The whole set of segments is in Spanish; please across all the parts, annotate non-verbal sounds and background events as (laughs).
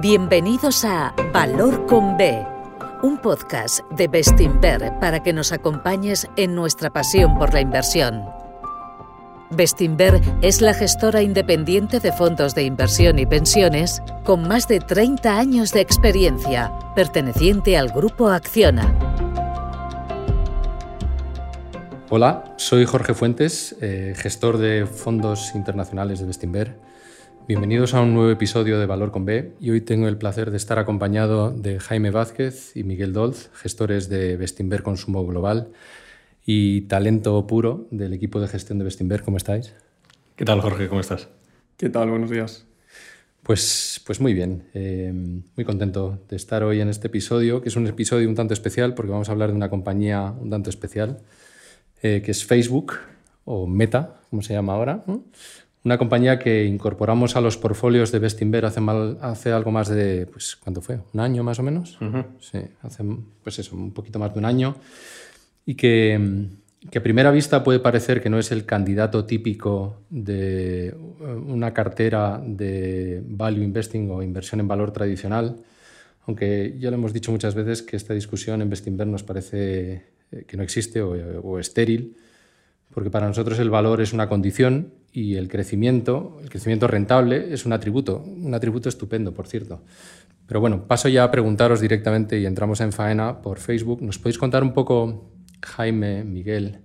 Bienvenidos a Valor con B, un podcast de Bestinver para que nos acompañes en nuestra pasión por la inversión. Bestinver es la gestora independiente de fondos de inversión y pensiones con más de 30 años de experiencia, perteneciente al grupo Acciona. Hola, soy Jorge Fuentes, eh, gestor de fondos internacionales de Bestinver. Bienvenidos a un nuevo episodio de Valor con B y hoy tengo el placer de estar acompañado de Jaime Vázquez y Miguel Dolz, gestores de Bestinver Consumo Global y talento puro del equipo de gestión de Bestinver. ¿Cómo estáis? ¿Qué tal, Jorge? ¿Cómo estás? ¿Qué tal? Buenos días. Pues, pues muy bien, eh, muy contento de estar hoy en este episodio, que es un episodio un tanto especial porque vamos a hablar de una compañía un tanto especial, eh, que es Facebook o Meta, como se llama ahora. Una compañía que incorporamos a los portfolios de Bestinver hace, mal, hace algo más de, pues, ¿cuánto fue? ¿Un año más o menos? Sí, hace, pues eso, un poquito más de un año y que, que, a primera vista puede parecer que no es el candidato típico de eh, una cartera de value investing o inversión en valor tradicional, aunque ya lo hemos dicho muchas veces que esta discusión en Bestinver nos parece eh, que no existe o, o estéril, porque para nosotros el valor es una condición y el crecimiento, el crecimiento rentable es un atributo, un atributo estupendo, por cierto. Pero bueno, paso ya a preguntaros directamente y entramos en faena por Facebook. ¿Nos podéis contar un poco Jaime, Miguel,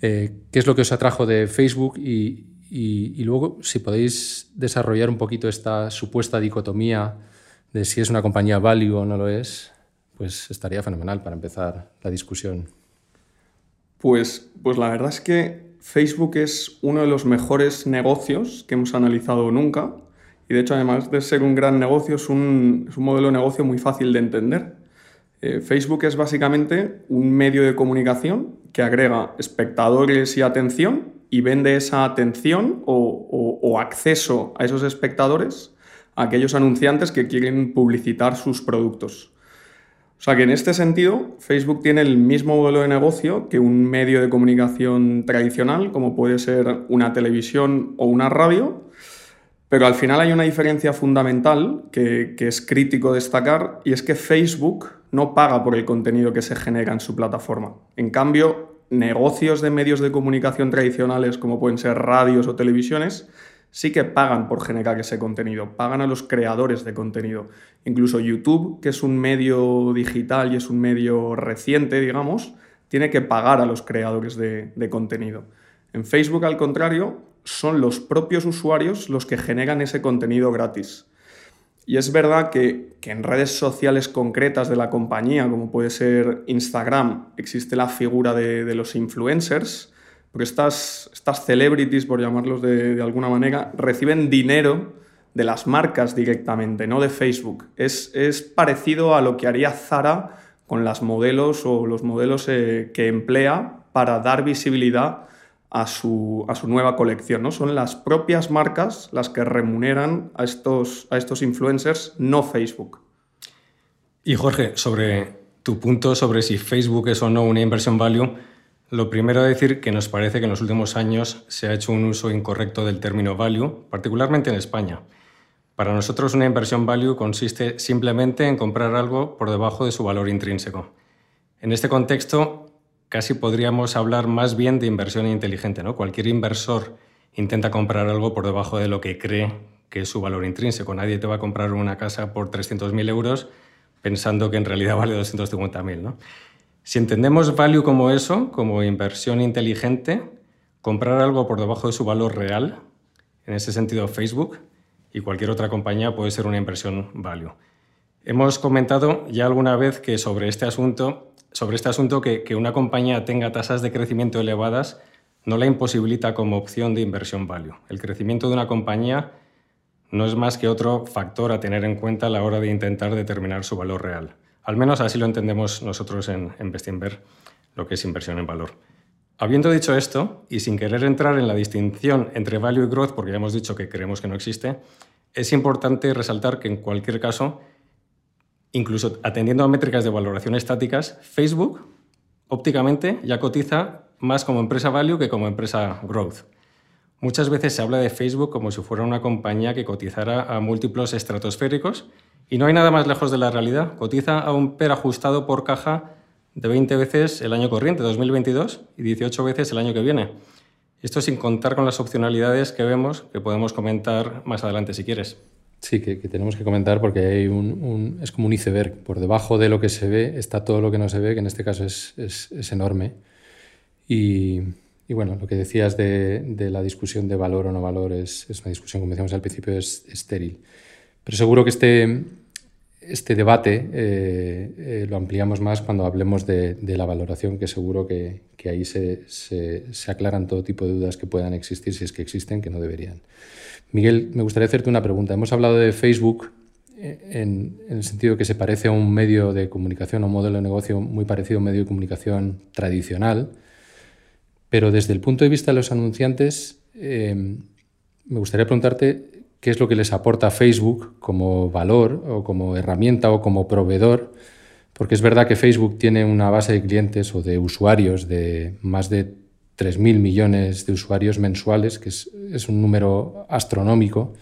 eh, qué es lo que os atrajo de Facebook y, y, luego si podéis desarrollar un poquito esta supuesta dicotomía de si es una compañía value o no lo es, pues estaría fenomenal para empezar la discusión. Pues, pues la verdad es que Facebook es uno de los mejores negocios que hemos analizado nunca y de hecho además de ser un gran negocio es un, modelo de negocio muy fácil de entender. Eh, Facebook es básicamente un medio de comunicación que agrega espectadores y atención y vende esa atención o, acceso a esos espectadores a aquellos anunciantes que quieren publicitar sus productos. O sea que en este sentido, Facebook tiene el mismo modelo de negocio que un medio de comunicación tradicional, como puede ser una televisión o una radio, pero al final hay una diferencia fundamental que, que, es crítico destacar y es que Facebook no paga por el contenido que se genera en su plataforma. En cambio, negocios de medios de comunicación tradicionales como pueden ser radios o televisiones sí que pagan por generar ese contenido, pagan a los creadores de contenido. Incluso YouTube, que es un medio digital y es un medio reciente, digamos, tiene que pagar a los creadores de, de contenido. En Facebook, al contrario, son los propios usuarios los que generan ese contenido gratis. Y es verdad que, que, en redes sociales concretas de la compañía, como puede ser Instagram, existe la figura de, de los influencers, porque estas, estas celebrities, por llamarlos de, alguna manera, reciben dinero de las marcas directamente, no de Facebook. Es, es parecido a lo que haría Zara con las modelos o los modelos eh, que emplea para dar visibilidad a su, a su, nueva colección. ¿no? Son las propias marcas las que remuneran a estos, a estos influencers, no Facebook. Y Jorge, sobre tu punto sobre si Facebook es o no una inversión value, lo primero a decir que nos parece que en los últimos años se ha hecho un uso incorrecto del término value, particularmente en España. Para nosotros una inversión value consiste simplemente en comprar algo por debajo de su valor intrínseco. En este contexto, casi podríamos hablar más bien de inversión inteligente. ¿no? Cualquier inversor intenta comprar algo por debajo de lo que cree que es su valor intrínseco. Nadie te va a comprar una casa por 300.000 euros pensando que en realidad vale 250.000. ¿no? Si entendemos value como eso, como inversión inteligente, comprar algo por debajo de su valor real, en ese sentido Facebook y cualquier otra compañía puede ser una inversión value. Hemos comentado ya alguna vez que sobre este asunto sobre este asunto que, que, una compañía tenga tasas de crecimiento elevadas no la imposibilita como opción de inversión value. El crecimiento de una compañía no es más que otro factor a tener en cuenta a la hora de intentar determinar su valor real. Al menos así lo entendemos nosotros en, en Bestinver, lo que es inversión en valor. Habiendo dicho esto, y sin querer entrar en la distinción entre value y growth, porque ya hemos dicho que creemos que no existe, es importante resaltar que en cualquier caso incluso atendiendo a métricas de valoración estáticas, Facebook ópticamente ya cotiza más como empresa value que como empresa growth. Muchas veces se habla de Facebook como si fuera una compañía que cotizara a múltiplos estratosféricos y no hay nada más lejos de la realidad. Cotiza a un PER ajustado por caja de 20 veces el año corriente, 2022, y 18 veces el año que viene. Esto sin contar con las opcionalidades que vemos, que podemos comentar más adelante si quieres. Sí, que, tenemos que comentar porque hay un, es como un iceberg. Por debajo de lo que se ve está todo lo que no se ve, que en este caso es, es, enorme. Y, y, bueno, lo que decías de, de, la discusión de valor o no valor es, es una discusión, como decíamos al principio, es estéril. Pero seguro que este, este debate eh, eh, lo ampliamos más cuando hablemos de, de la valoración, que seguro que, que ahí se, se, se aclaran todo tipo de dudas que puedan existir, si es que existen, que no deberían. Miguel, me gustaría hacerte una pregunta. Hemos hablado de Facebook eh, en, el sentido que se parece a un medio de comunicación o modelo de negocio muy parecido a un medio de comunicación tradicional, pero desde el punto de vista de los anunciantes, eh, me gustaría preguntarte qué es lo que les aporta Facebook como valor o como herramienta o como proveedor, porque es verdad que Facebook tiene una base de clientes o de usuarios de más de 3.000 millones de usuarios mensuales, que es, es, un número astronómico.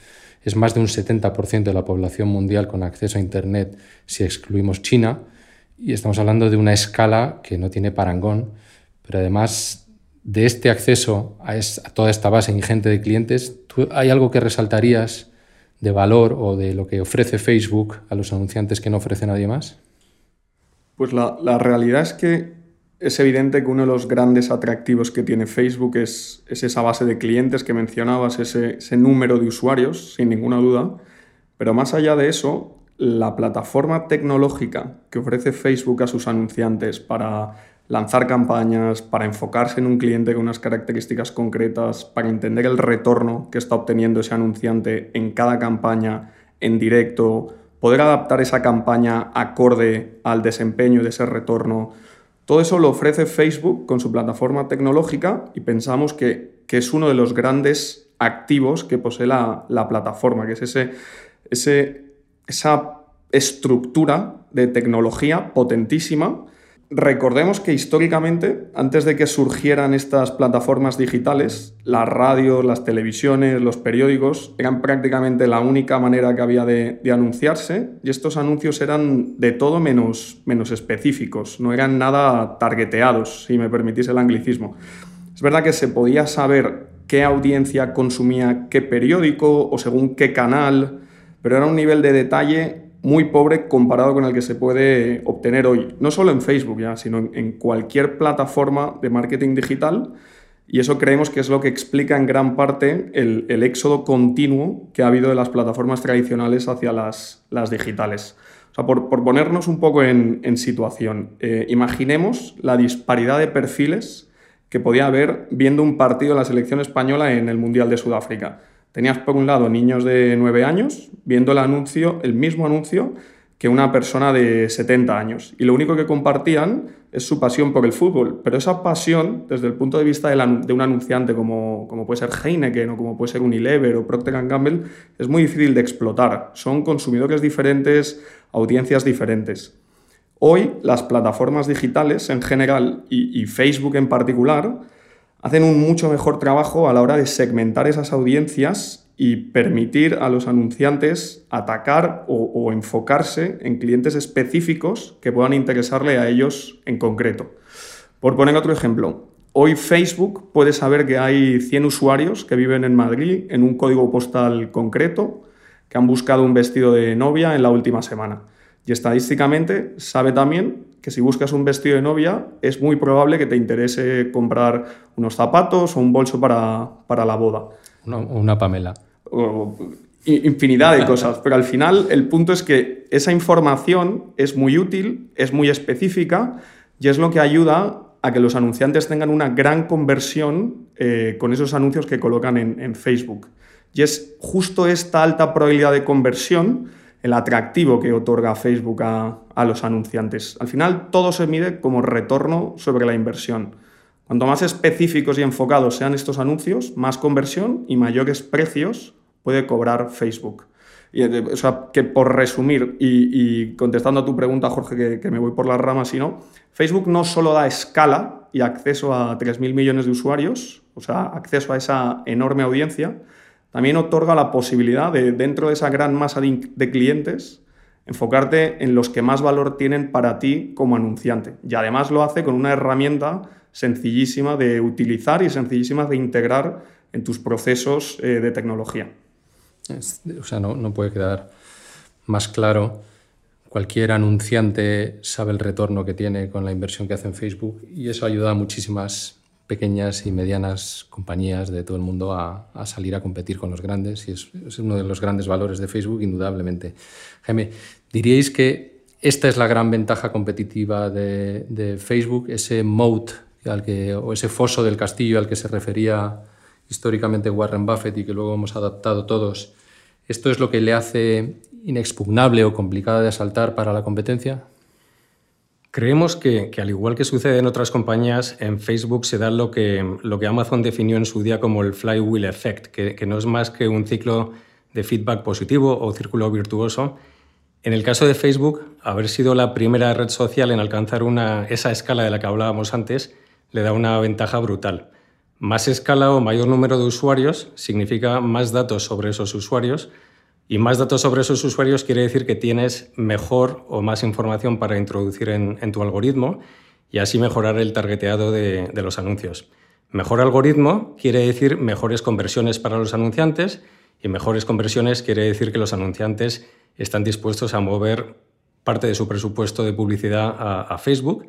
Es más de un 70% de la población mundial con acceso a Internet si excluimos China. Y estamos hablando de una escala que no tiene parangón. Pero además de este acceso a, toda esta base ingente de clientes, ¿hay algo que resaltarías de valor o de lo que ofrece Facebook a los anunciantes que no ofrece nadie más? Pues la realidad es que es evidente que uno de los grandes atractivos que tiene Facebook es, esa base de clientes que mencionabas, ese, número de usuarios, sin ninguna duda. Pero más allá de eso, la plataforma tecnológica que ofrece Facebook a sus anunciantes para lanzar campañas, para enfocarse en un cliente con unas características concretas, para entender el retorno que está obteniendo ese anunciante en cada campaña, en directo, poder adaptar esa campaña acorde al desempeño de ese retorno. Todo eso lo ofrece Facebook con su plataforma tecnológica y pensamos que, es uno de los grandes activos que posee la, plataforma, que es ese, ese, esa estructura de tecnología potentísima Recordemos que históricamente, antes de que surgieran estas plataformas digitales, las radios, las televisiones, los periódicos eran prácticamente la única manera que había de, anunciarse y estos anuncios eran de todo menos, menos específicos, no eran nada targeteados, si me permitís el anglicismo. Es verdad que se podía saber qué audiencia consumía qué periódico o según qué canal, pero era un nivel de detalle muy pobre comparado con el que se puede obtener hoy, no solo en Facebook ya, sino en, cualquier plataforma de marketing digital. Y eso creemos que es lo que explica en gran parte el, éxodo continuo que ha habido de las plataformas tradicionales hacia las, las digitales. O sea, por, ponernos un poco en, situación, eh, imaginemos la disparidad de perfiles que podía haber viendo un partido de la selección española en el Mundial de Sudáfrica. Tenías por un lado niños de 9 años viendo el anuncio, el mismo anuncio que una persona de 70 años. Y lo único que compartían es su pasión por el fútbol. Pero esa pasión, desde el punto de vista de, un anunciante como, como, puede ser Heineken o como puede ser Unilever o Procter Gamble, es muy difícil de explotar. Son consumidores diferentes, audiencias diferentes. Hoy las plataformas digitales en general y Facebook en particular hacen un mucho mejor trabajo a la hora de segmentar esas audiencias y permitir a los anunciantes atacar o, enfocarse en clientes específicos que puedan interesarle a ellos en concreto. Por poner otro ejemplo, hoy Facebook puede saber que hay 100 usuarios que viven en Madrid en un código postal concreto, que han buscado un vestido de novia en la última semana. Y estadísticamente sabe también que si buscas un vestido de novia es muy probable que te interese comprar unos zapatos o un bolso para, la boda. Una, una Pamela. infinidad de cosas, pero al final el punto es que esa información es muy útil, es muy específica y es lo que ayuda a que los anunciantes tengan una gran conversión eh, con esos anuncios que colocan en, en Facebook. Y es justo esta alta probabilidad de conversión el atractivo que otorga Facebook a, los anunciantes. Al final todo se mide como retorno sobre la inversión. Cuanto más específicos y enfocados sean estos anuncios, más conversión y mayores precios puede cobrar Facebook. Y, eh, o sea, que por resumir y, contestando a tu pregunta, Jorge, que, que, me voy por las ramas, sino Facebook no solo da escala y acceso a 3.000 millones de usuarios, o sea, acceso a esa enorme audiencia, también otorga la posibilidad de, dentro de esa gran masa de, clientes, enfocarte en los que más valor tienen para ti como anunciante. Y además lo hace con una herramienta sencillísima de utilizar y sencillísima de integrar en tus procesos eh, de tecnología. o sea, no, no puede quedar más claro cualquier anunciante sabe el retorno que tiene con la inversión que hace en Facebook y eso ayuda a muchísimas pequeñas y medianas compañías de todo el mundo a, salir a competir con los grandes y es, uno de los grandes valores de Facebook, indudablemente. Jaime, ¿diríais que esta es la gran ventaja competitiva de, Facebook, ese moat al que, o ese foso del castillo al que se refería históricamente Warren Buffett y que luego hemos adaptado todos? ¿Esto es lo que le hace inexpugnable o complicada de asaltar para la competencia? Creemos que, al igual que sucede en otras compañías, en Facebook se da lo que, lo que Amazon definió en su día como el flywheel effect, que, no es más que un ciclo de feedback positivo o círculo virtuoso. En el caso de Facebook, haber sido la primera red social en alcanzar una, esa escala de la que hablábamos antes le da una ventaja brutal. Más escala o mayor número de usuarios significa más datos sobre esos usuarios, y más datos sobre esos usuarios quiere decir que tienes mejor o más información para introducir en, tu algoritmo y así mejorar el targeteado de, los anuncios. Mejor algoritmo quiere decir mejores conversiones para los anunciantes y mejores conversiones quiere decir que los anunciantes están dispuestos a mover parte de su presupuesto de publicidad a, Facebook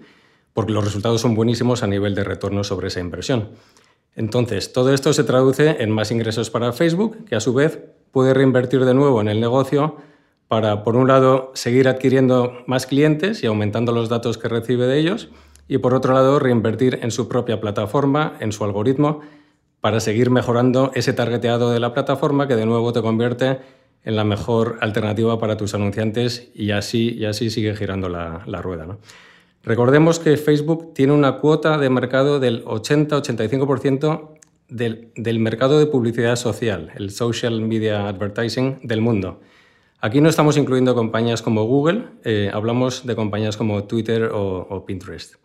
porque los resultados son buenísimos a nivel de retorno sobre esa inversión. Entonces, todo esto se traduce en más ingresos para Facebook, que a su vez puede reinvertir de nuevo en el negocio para, por un lado, seguir adquiriendo más clientes y aumentando los datos que recibe de ellos, y por otro lado, reinvertir en su propia plataforma, en su algoritmo, para seguir mejorando ese targeteado de la plataforma que de nuevo te convierte en la mejor alternativa para tus anunciantes y así, y así sigue girando la, rueda. Recordemos que Facebook tiene una cuota de mercado del 80-85% del, mercado de publicidad social, el social media advertising del mundo. Aquí no estamos incluyendo compañías como Google, eh, hablamos de compañías como Twitter o, Pinterest.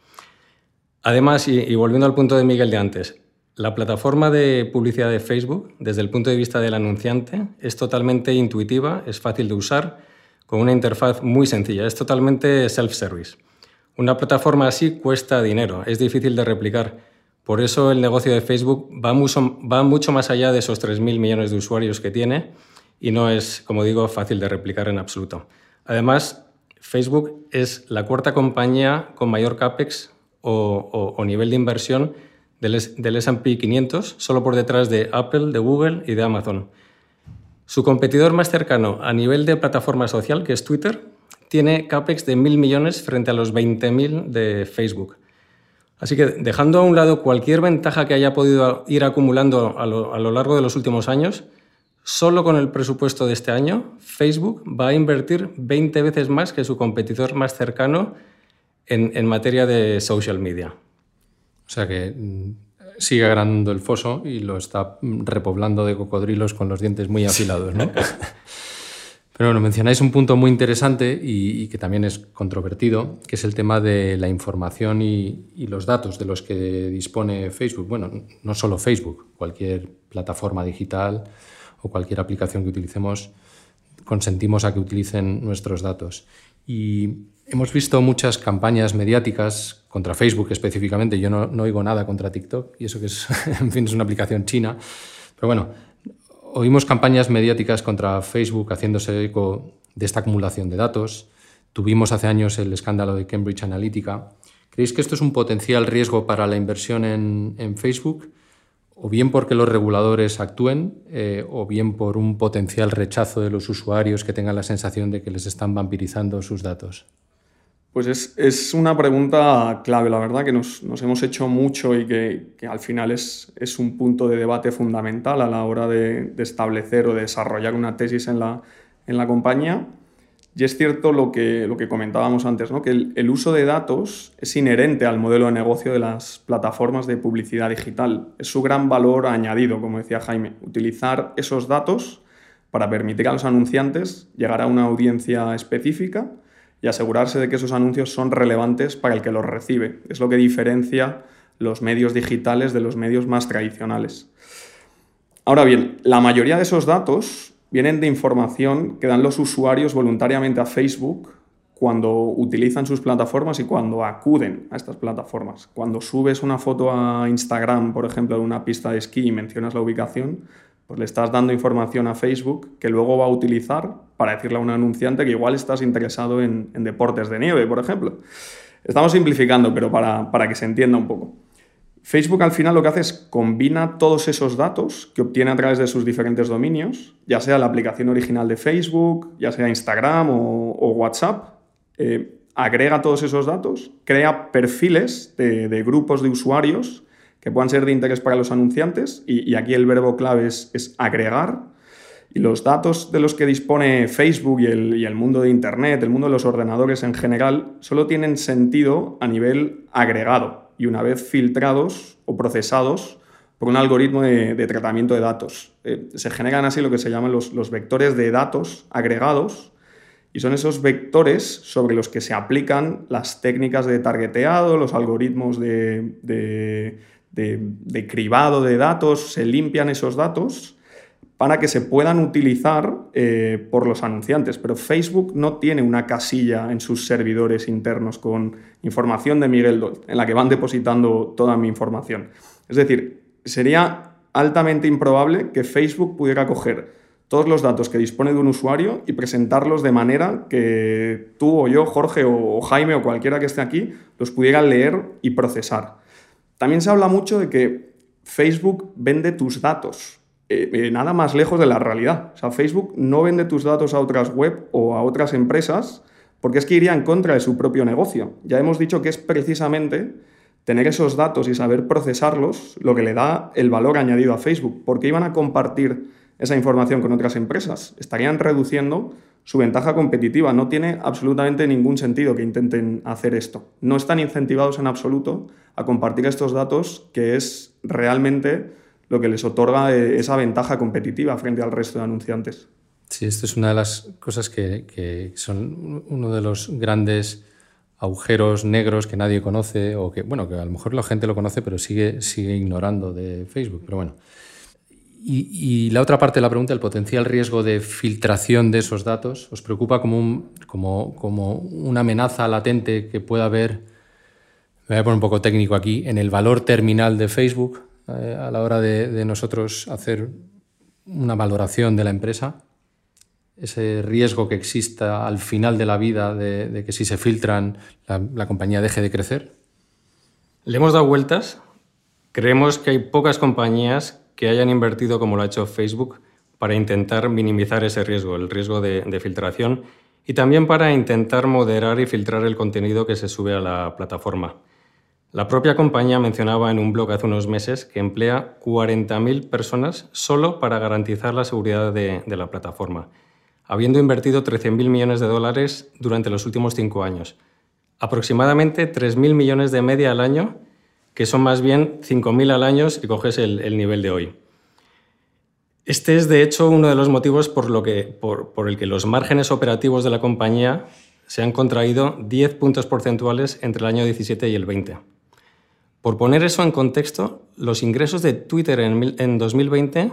Además, y, volviendo al punto de Miguel de antes, la plataforma de publicidad de Facebook, desde el punto de vista del anunciante, es totalmente intuitiva, es fácil de usar, con una interfaz muy sencilla, es totalmente self-service. Una plataforma así cuesta dinero, es difícil de replicar por eso el negocio de Facebook va mucho, más allá de esos 3.000 millones de usuarios que tiene y no es, como digo, fácil de replicar en absoluto. Además, Facebook es la cuarta compañía con mayor CAPEX o, nivel de inversión del, del SP 500, solo por detrás de Apple, de Google y de Amazon. Su competidor más cercano a nivel de plataforma social, que es Twitter, tiene CAPEX de 1.000 millones frente a los 20.000 de Facebook. Así que dejando a un lado cualquier ventaja que haya podido ir acumulando a lo, largo de los últimos años, solo con el presupuesto de este año, Facebook va a invertir 20 veces más que su competidor más cercano en, materia de social media. O sea que mm, sigue agrandando el foso y lo está repoblando de cocodrilos con los dientes muy afilados, ¿no? (laughs) Pero bueno, mencionáis un punto muy interesante y, que también es controvertido, que es el tema de la información y, los datos de los que dispone Facebook. Bueno, no solo Facebook, cualquier plataforma digital o cualquier aplicación que utilicemos, consentimos a que utilicen nuestros datos. Y hemos visto muchas campañas mediáticas contra Facebook específicamente. Yo no, no oigo nada contra TikTok y eso que es, (laughs) en fin, es una aplicación china. Pero bueno, Oímos campañas mediáticas contra Facebook haciéndose eco de esta acumulación de datos. Tuvimos hace años el escándalo de Cambridge Analytica. ¿Creéis que esto es un potencial riesgo para la inversión en, Facebook? O bien porque los reguladores actúen, eh, o bien por un potencial rechazo de los usuarios que tengan la sensación de que les están vampirizando sus datos. Pues es, una pregunta clave, la verdad, que nos, hemos hecho mucho y que, al final es, un punto de debate fundamental a la hora de, establecer o de desarrollar una tesis en la, en la compañía. Y es cierto lo que, lo que comentábamos antes, ¿no? que el, uso de datos es inherente al modelo de negocio de las plataformas de publicidad digital. Es su gran valor añadido, como decía Jaime, utilizar esos datos para permitir a los anunciantes llegar a una audiencia específica y asegurarse de que esos anuncios son relevantes para el que los recibe. Es lo que diferencia los medios digitales de los medios más tradicionales. Ahora bien, la mayoría de esos datos vienen de información que dan los usuarios voluntariamente a Facebook cuando utilizan sus plataformas y cuando acuden a estas plataformas. Cuando subes una foto a Instagram, por ejemplo, de una pista de esquí y mencionas la ubicación, pues le estás dando información a Facebook que luego va a utilizar para decirle a un anunciante que igual estás interesado en, deportes de nieve, por ejemplo. Estamos simplificando, pero para, para que se entienda un poco. Facebook al final lo que hace es combina todos esos datos que obtiene a través de sus diferentes dominios, ya sea la aplicación original de Facebook, ya sea Instagram o, WhatsApp, eh, agrega todos esos datos, crea perfiles de, grupos de usuarios que puedan ser de interés para los anunciantes y, aquí el verbo clave es, agregar. Y los datos de los que dispone Facebook y el, mundo de Internet, el mundo de los ordenadores en general, solo tienen sentido a nivel agregado y una vez filtrados o procesados por un algoritmo de, tratamiento de datos. Eh, se generan así lo que se llaman los, vectores de datos agregados y son esos vectores sobre los que se aplican las técnicas de targeteado, los algoritmos de, de cribado de datos, se limpian esos datos para que se puedan utilizar eh, por los anunciantes. Pero Facebook no tiene una casilla en sus servidores internos con información de Miguel Dolt, en la que van depositando toda mi información. Es decir, sería altamente improbable que Facebook pudiera coger todos los datos que dispone de un usuario y presentarlos de manera que tú o yo, Jorge o Jaime o cualquiera que esté aquí, los pudiera leer y procesar. También se habla mucho de que Facebook vende tus datos. Eh, eh, nada más lejos de la realidad. O sea, Facebook no vende tus datos a otras web o a otras empresas porque es que iría en contra de su propio negocio. Ya hemos dicho que es precisamente tener esos datos y saber procesarlos lo que le da el valor añadido a Facebook. porque iban a compartir esa información con otras empresas? Estarían reduciendo su ventaja competitiva. No tiene absolutamente ningún sentido que intenten hacer esto. No están incentivados en absoluto a compartir estos datos, que es realmente lo que les otorga eh, esa ventaja competitiva frente al resto de anunciantes. Sí, esto es una de las cosas que, son uno de los grandes agujeros negros que nadie conoce o que, bueno, que a lo mejor la gente lo conoce pero sigue, sigue ignorando de Facebook. Pero bueno. Y, la otra parte de la pregunta, el potencial riesgo de filtración de esos datos, ¿os preocupa como, una amenaza latente que pueda haber, me voy a poner un poco técnico aquí, en el valor terminal de Facebook? Eh, a la hora de, nosotros hacer una valoración de la empresa, ese riesgo que exista al final de la vida de, que si se filtran la, compañía deje de crecer? Le hemos dado vueltas. Creemos que hay pocas compañías que hayan invertido como lo ha hecho Facebook para intentar minimizar ese riesgo, el riesgo de, de filtración, y también para intentar moderar y filtrar el contenido que se sube a la plataforma. La propia compañía mencionaba en un blog hace unos meses que emplea 40.000 personas solo para garantizar la seguridad de, la plataforma, habiendo invertido 13.000 millones de dólares durante los últimos cinco años. Aproximadamente 3.000 millones de media al año, que son más bien 5.000 al año si coges el, nivel de hoy. Este es, de hecho, uno de los motivos por, lo que, por, el que los márgenes operativos de la compañía se han contraído 10 puntos porcentuales entre el año 17 y el 20. Por poner eso en contexto, los ingresos de Twitter en, 2020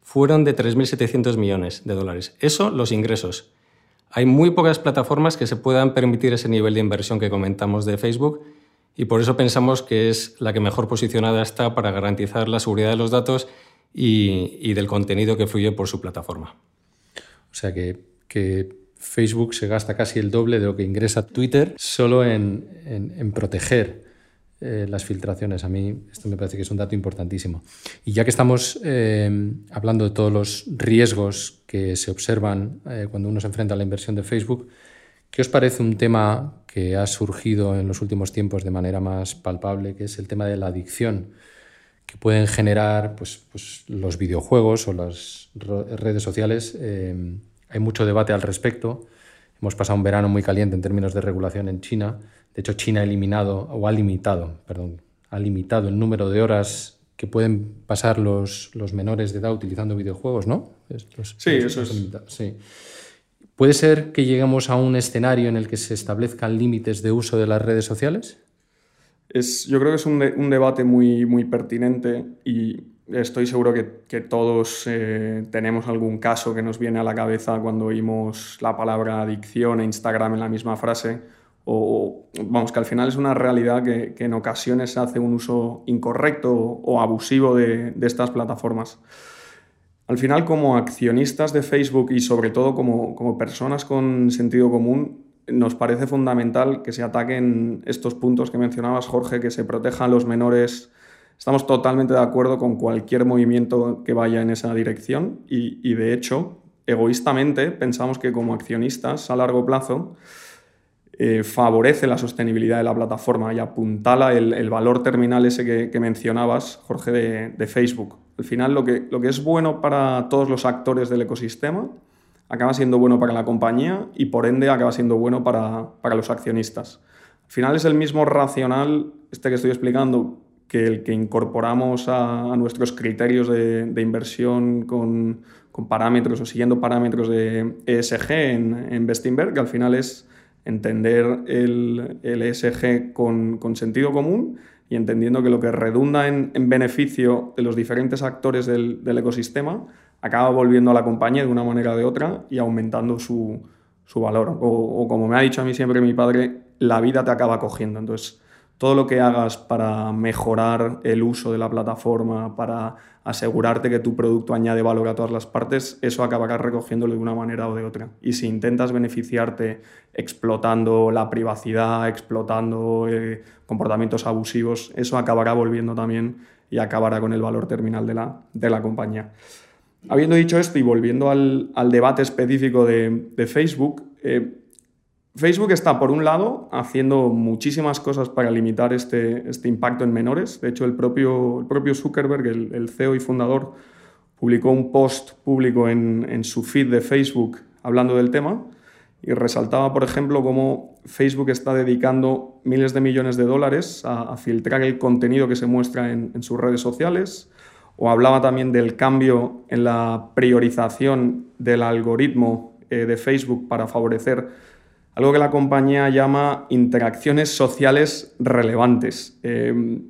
fueron de 3.700 millones de dólares. Eso, los ingresos. Hay muy pocas plataformas que se puedan permitir ese nivel de inversión que comentamos de Facebook y por eso pensamos que es la que mejor posicionada está para garantizar la seguridad de los datos y, del contenido que fluye por su plataforma. O sea que, Facebook se gasta casi el doble de lo que ingresa Twitter solo en proteger eh, las filtraciones. A mí esto me parece que es un dato importantísimo. Y ya que estamos eh, hablando de todos los riesgos que se observan eh, cuando uno se enfrenta a la inversión de Facebook, ¿qué os parece un tema que ha surgido en los últimos tiempos de manera más palpable, que es el tema de la adicción? que pueden generar pues, pues los videojuegos o las redes sociales. hay mucho debate al respecto. Hemos pasado un verano muy caliente en términos de regulación en China de hecho, China ha eliminado, o ha limitado, perdón, ha limitado el número de horas que pueden pasar los, los menores de edad utilizando videojuegos, ¿no? sí, eso es. Sí. ¿Puede ser que lleguemos a un escenario en el que se establezcan límites de uso de las redes sociales? Es, yo creo que es un, debate muy, muy pertinente y estoy seguro que, todos eh, tenemos algún caso que nos viene a la cabeza cuando oímos la palabra adicción e Instagram en la misma frase. O, vamos, que al final es una realidad que, en ocasiones se hace un uso incorrecto o abusivo de estas plataformas. Al final, como accionistas de Facebook y sobre todo como, como personas con sentido común, nos parece fundamental que se ataquen estos puntos que mencionabas, Jorge, que se protejan los menores. Estamos totalmente de acuerdo con cualquier movimiento que vaya en esa dirección y, de hecho, egoístamente, pensamos que como accionistas a largo plazo eh, favorece la sostenibilidad de la plataforma y apuntala el, valor terminal ese que, mencionabas, Jorge, de, Facebook. Al final, lo que, lo que es bueno para todos los actores del ecosistema acaba siendo bueno para la compañía y por ende acaba siendo bueno para, para los accionistas. Al final es el mismo racional, este que estoy explicando, que el que incorporamos a, nuestros criterios de, de inversión con, con, parámetros o siguiendo parámetros de ESG en, en Bestinberg, que al final es entender el, el ESG con, con, sentido común y entendiendo que lo que redunda en, en beneficio de los diferentes actores del, del, ecosistema acaba volviendo a la compañía de una manera o de otra y aumentando su, su valor. O, o, como me ha dicho a mí siempre mi padre, la vida te acaba cogiendo. Entonces, todo lo que hagas para mejorar el uso de la plataforma, para asegurarte que tu producto añade valor a todas las partes, eso acabará recogiéndolo de una manera o de otra. Y si intentas beneficiarte explotando la privacidad, explotando eh, comportamientos abusivos, eso acabará volviendo también y acabará con el valor terminal de la, de la compañía. Habiendo dicho esto y volviendo al, debate específico de, de Facebook, eh, Facebook está, por un lado, haciendo muchísimas cosas para limitar este, este impacto en menores. De hecho, el propio, propio Zuckerberg, el, el, CEO y fundador, publicó un post público en, en, su feed de Facebook hablando del tema y resaltaba, por ejemplo, cómo Facebook está dedicando miles de millones de dólares a, filtrar el contenido que se muestra en, en sus redes sociales. O hablaba también del cambio en la priorización del algoritmo eh, de Facebook para favorecer algo que la compañía llama interacciones sociales relevantes. Eh,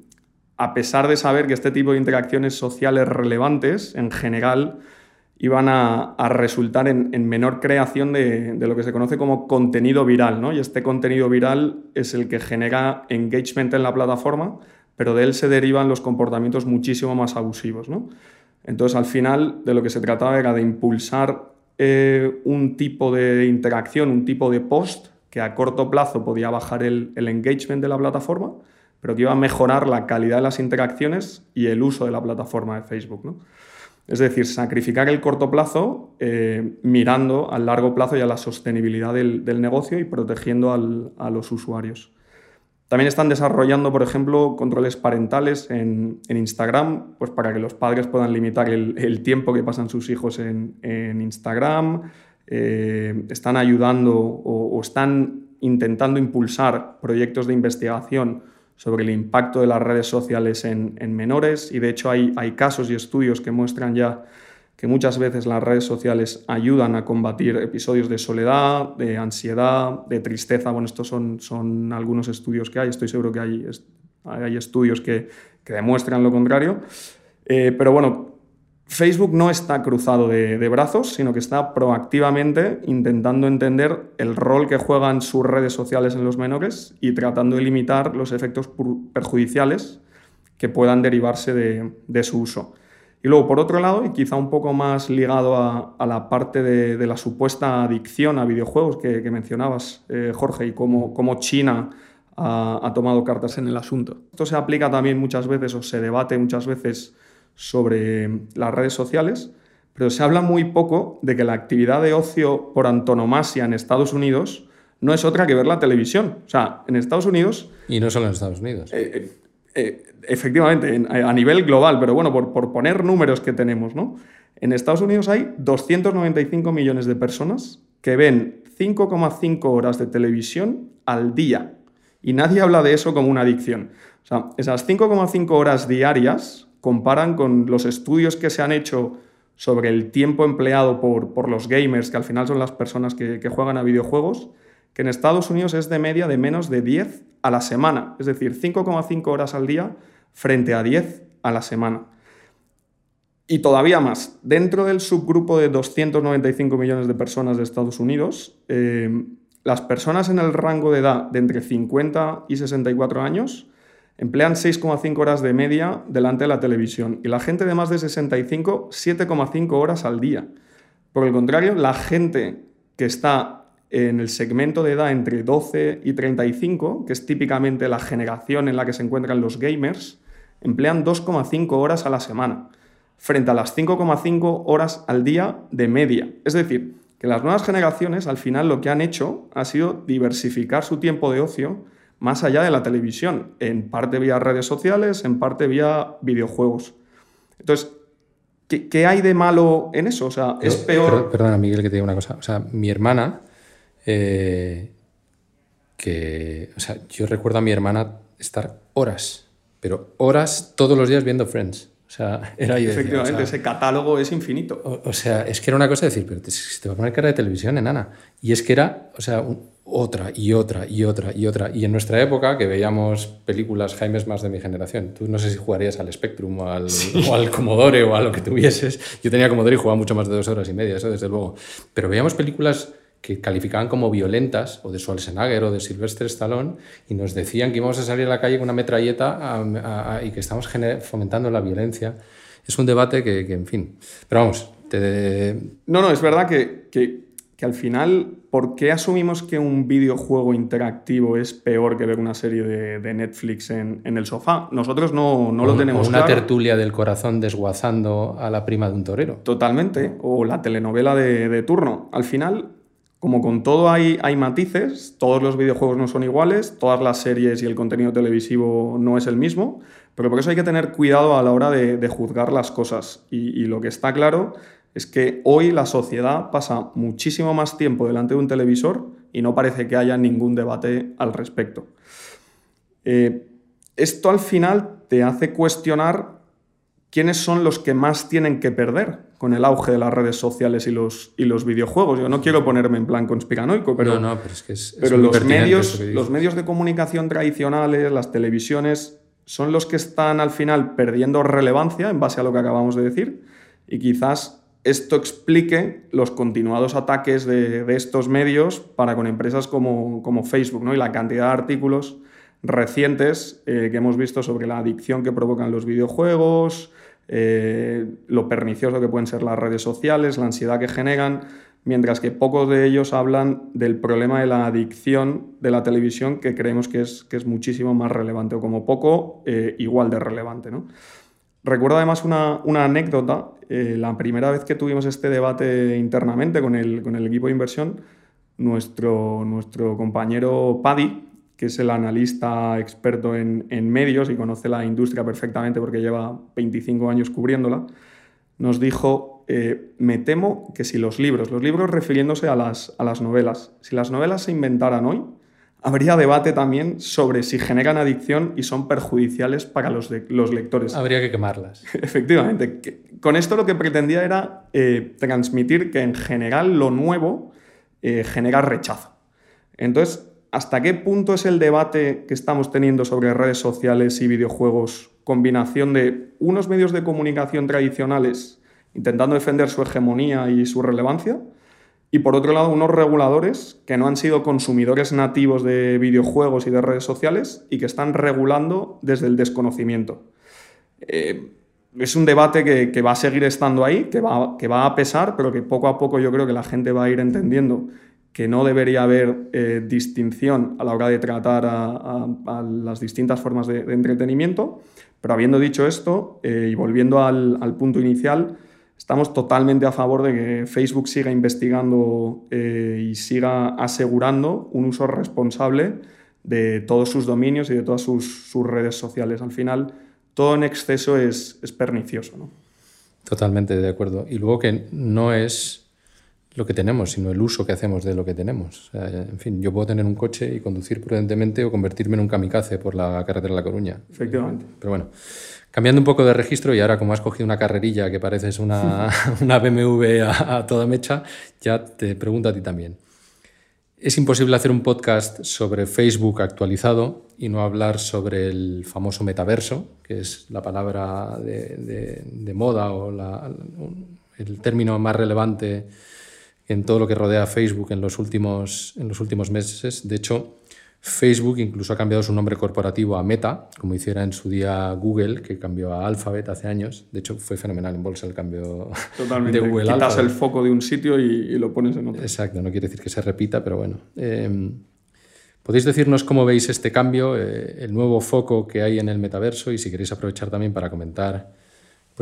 a pesar de saber que este tipo de interacciones sociales relevantes, en general, iban a, resultar en, en, menor creación de, de, lo que se conoce como contenido viral. ¿no? Y este contenido viral es el que genera engagement en la plataforma, pero de él se derivan los comportamientos muchísimo más abusivos. ¿no? Entonces, al final, de lo que se trataba era de impulsar eh, un tipo de interacción, un tipo de post que a corto plazo podía bajar el, engagement de la plataforma, pero que iba a mejorar la calidad de las interacciones y el uso de la plataforma de Facebook. ¿no? Es decir, sacrificar el corto plazo eh, mirando al largo plazo y a la sostenibilidad del, negocio y protegiendo a los usuarios. También están desarrollando, por ejemplo, controles parentales en, Instagram, pues para que los padres puedan limitar el, tiempo que pasan sus hijos en, Instagram. Eh, están ayudando o, están intentando impulsar proyectos de investigación sobre el impacto de las redes sociales en, en menores y de hecho hay casos y estudios que muestran ya que muchas veces las redes sociales ayudan a combatir episodios de soledad, de ansiedad, de tristeza. Bueno, estos son, son algunos estudios que hay, estoy seguro que hay, hay estudios que, que demuestran lo contrario. Eh, pero bueno, Facebook no está cruzado de, brazos, sino que está proactivamente intentando entender el rol que juegan sus redes sociales en los menores y tratando de limitar los efectos perjudiciales que puedan derivarse de, de su uso. Y luego, por otro lado, y quizá un poco más ligado a, a la parte de, de, la supuesta adicción a videojuegos que, que mencionabas, eh, Jorge, y cómo, cómo China ha, ha, tomado cartas en el asunto. Esto se aplica también muchas veces o se debate muchas veces sobre las redes sociales, pero se habla muy poco de que la actividad de ocio por antonomasia en Estados Unidos no es otra que ver la televisión. O sea, en Estados Unidos... Y no solo en Estados Unidos. Eh, eh, efectivamente, a nivel global, pero bueno, por, por, poner números que tenemos, ¿no? En Estados Unidos hay 295 millones de personas que ven 5,5 horas de televisión al día. Y nadie habla de eso como una adicción. O sea, esas 5,5 horas diarias comparan con los estudios que se han hecho sobre el tiempo empleado por, por los gamers, que al final son las personas que juegan a videojuegos, que en Estados Unidos es de media de menos de 10 a la semana, es decir, 5,5 horas al día frente a 10 a la semana. Y todavía más, dentro del subgrupo de 295 millones de personas de Estados Unidos, eh, las personas en el rango de edad de entre 50 y 64 años emplean 6,5 horas de media delante de la televisión y la gente de más de 65, 7,5 horas al día. Por el contrario, la gente que está en el segmento de edad entre 12 y 35, que es típicamente la generación en la que se encuentran los gamers, emplean 2,5 horas a la semana, frente a las 5,5 horas al día de media. Es decir, que las nuevas generaciones al final lo que han hecho ha sido diversificar su tiempo de ocio más allá de la televisión, en parte vía redes sociales, en parte vía videojuegos. Entonces, ¿qué, hay de malo en eso? O sea, es peor... Perdona, Miguel, que te diga una cosa. O sea, mi hermana, eh, que, o sea, yo recuerdo a mi hermana estar horas, pero horas todos los días viendo Friends. O sea, (laughs) era yo. Efectivamente, ese catálogo es infinito. O, sea, es que era una cosa de decir, pero te, te va a poner cara de televisión, enana. Y es que era, o sea, otra y otra y otra y otra. Y en nuestra época, que veíamos películas, Jaime es más de mi generación. Tú no sé si jugarías al Spectrum o al, o al Commodore o a lo que tuvieses. Yo tenía Commodore y jugaba mucho más de dos horas y media, eso desde luego. Pero veíamos películas que calificaban como violentas, o de Schwarzenegger o de Sylvester Stallone, y nos decían que íbamos a salir a la calle con una metralleta y que estamos fomentando la violencia. Es un debate que, en fin. Pero vamos, te... No, no, es verdad que, que, que, al final, ¿por qué asumimos que un videojuego interactivo es peor que ver una serie de, de Netflix en, en, el sofá? Nosotros no, no lo tenemos o una tertulia del corazón desguazando a la prima de un torero. Totalmente. O la telenovela de, de turno. Al final, como con todo hay, hay, matices, todos los videojuegos no son iguales, todas las series y el contenido televisivo no es el mismo, pero por eso hay que tener cuidado a la hora de, juzgar las cosas. Y, lo que está claro es que hoy la sociedad pasa muchísimo más tiempo delante de un televisor y no parece que haya ningún debate al respecto. Eh, esto al final te hace cuestionar quiénes son los que más tienen que perder con el auge de las redes sociales y los, y los videojuegos. Yo no quiero ponerme en plan conspiranoico, pero, no, pero, es que es, pero los, medios, los medios de comunicación tradicionales, las televisiones, son los que están al final perdiendo relevancia en base a lo que acabamos de decir y quizás esto explique los continuados ataques de, de estos medios para con empresas como, como, Facebook ¿no? y la cantidad de artículos recientes eh, que hemos visto sobre la adicción que provocan los videojuegos, eh, lo pernicioso que pueden ser las redes sociales, la ansiedad que generan, mientras que pocos de ellos hablan del problema de la adicción de la televisión, que creemos que es, que es muchísimo más relevante, o como poco, eh, igual de relevante. ¿no? Recuerdo además una, una anécdota, eh, la primera vez que tuvimos este debate internamente con el, con el equipo de inversión, nuestro, nuestro compañero Paddy, que es el analista experto en, medios y conoce la industria perfectamente porque lleva 25 años cubriéndola, nos dijo, eh, me temo que si los libros, los libros refiriéndose a las, a las novelas, si las novelas se inventaran hoy, habría debate también sobre si generan adicción y son perjudiciales para los, los lectores. Habría que quemarlas. (laughs) Efectivamente. Con esto lo que pretendía era eh, transmitir que en general lo nuevo eh, genera rechazo. Entonces, ¿hasta qué punto es el debate que estamos teniendo sobre redes sociales y videojuegos combinación de unos medios de comunicación tradicionales intentando defender su hegemonía y su relevancia? Y por otro lado, unos reguladores que no han sido consumidores nativos de videojuegos y de redes sociales y que están regulando desde el desconocimiento. Eh, es un debate que, va a seguir estando ahí, que va, que va a pesar, pero que poco a poco yo creo que la gente va a ir entendiendo que no debería haber eh, distinción a la hora de tratar a, las distintas formas de, entretenimiento. Pero habiendo dicho esto eh, y volviendo al, punto inicial, estamos totalmente a favor de que Facebook siga investigando eh, y siga asegurando un uso responsable de todos sus dominios y de todas sus, redes sociales. Al final, todo en exceso es, es pernicioso. ¿no? Totalmente de acuerdo. Y luego que no es lo que tenemos, sino el uso que hacemos de lo que tenemos. en fin, yo puedo tener un coche y conducir prudentemente o convertirme en un kamikaze por la carretera de La Coruña. Efectivamente. Pero bueno, cambiando un poco de registro y ahora como has cogido una carrerilla que pareces una, (laughs) una BMW a, toda mecha, ya te pregunto a ti también. Es imposible hacer un podcast sobre Facebook actualizado y no hablar sobre el famoso metaverso, que es la palabra de, moda o el término más relevante en todo lo que rodea a Facebook en los últimos, en los últimos meses. De hecho, Facebook incluso ha cambiado su nombre corporativo a Meta, como hiciera en su día Google, que cambió a Alphabet hace años. De hecho, fue fenomenal en bolsa el cambio Totalmente. de Google. Quitas el foco de un sitio y, lo pones en otro. Exacto, no quiere decir que se repita, pero bueno. Em, ¿Podéis decirnos cómo veis este cambio, eh, el nuevo foco que hay en el metaverso y si queréis aprovechar también para comentar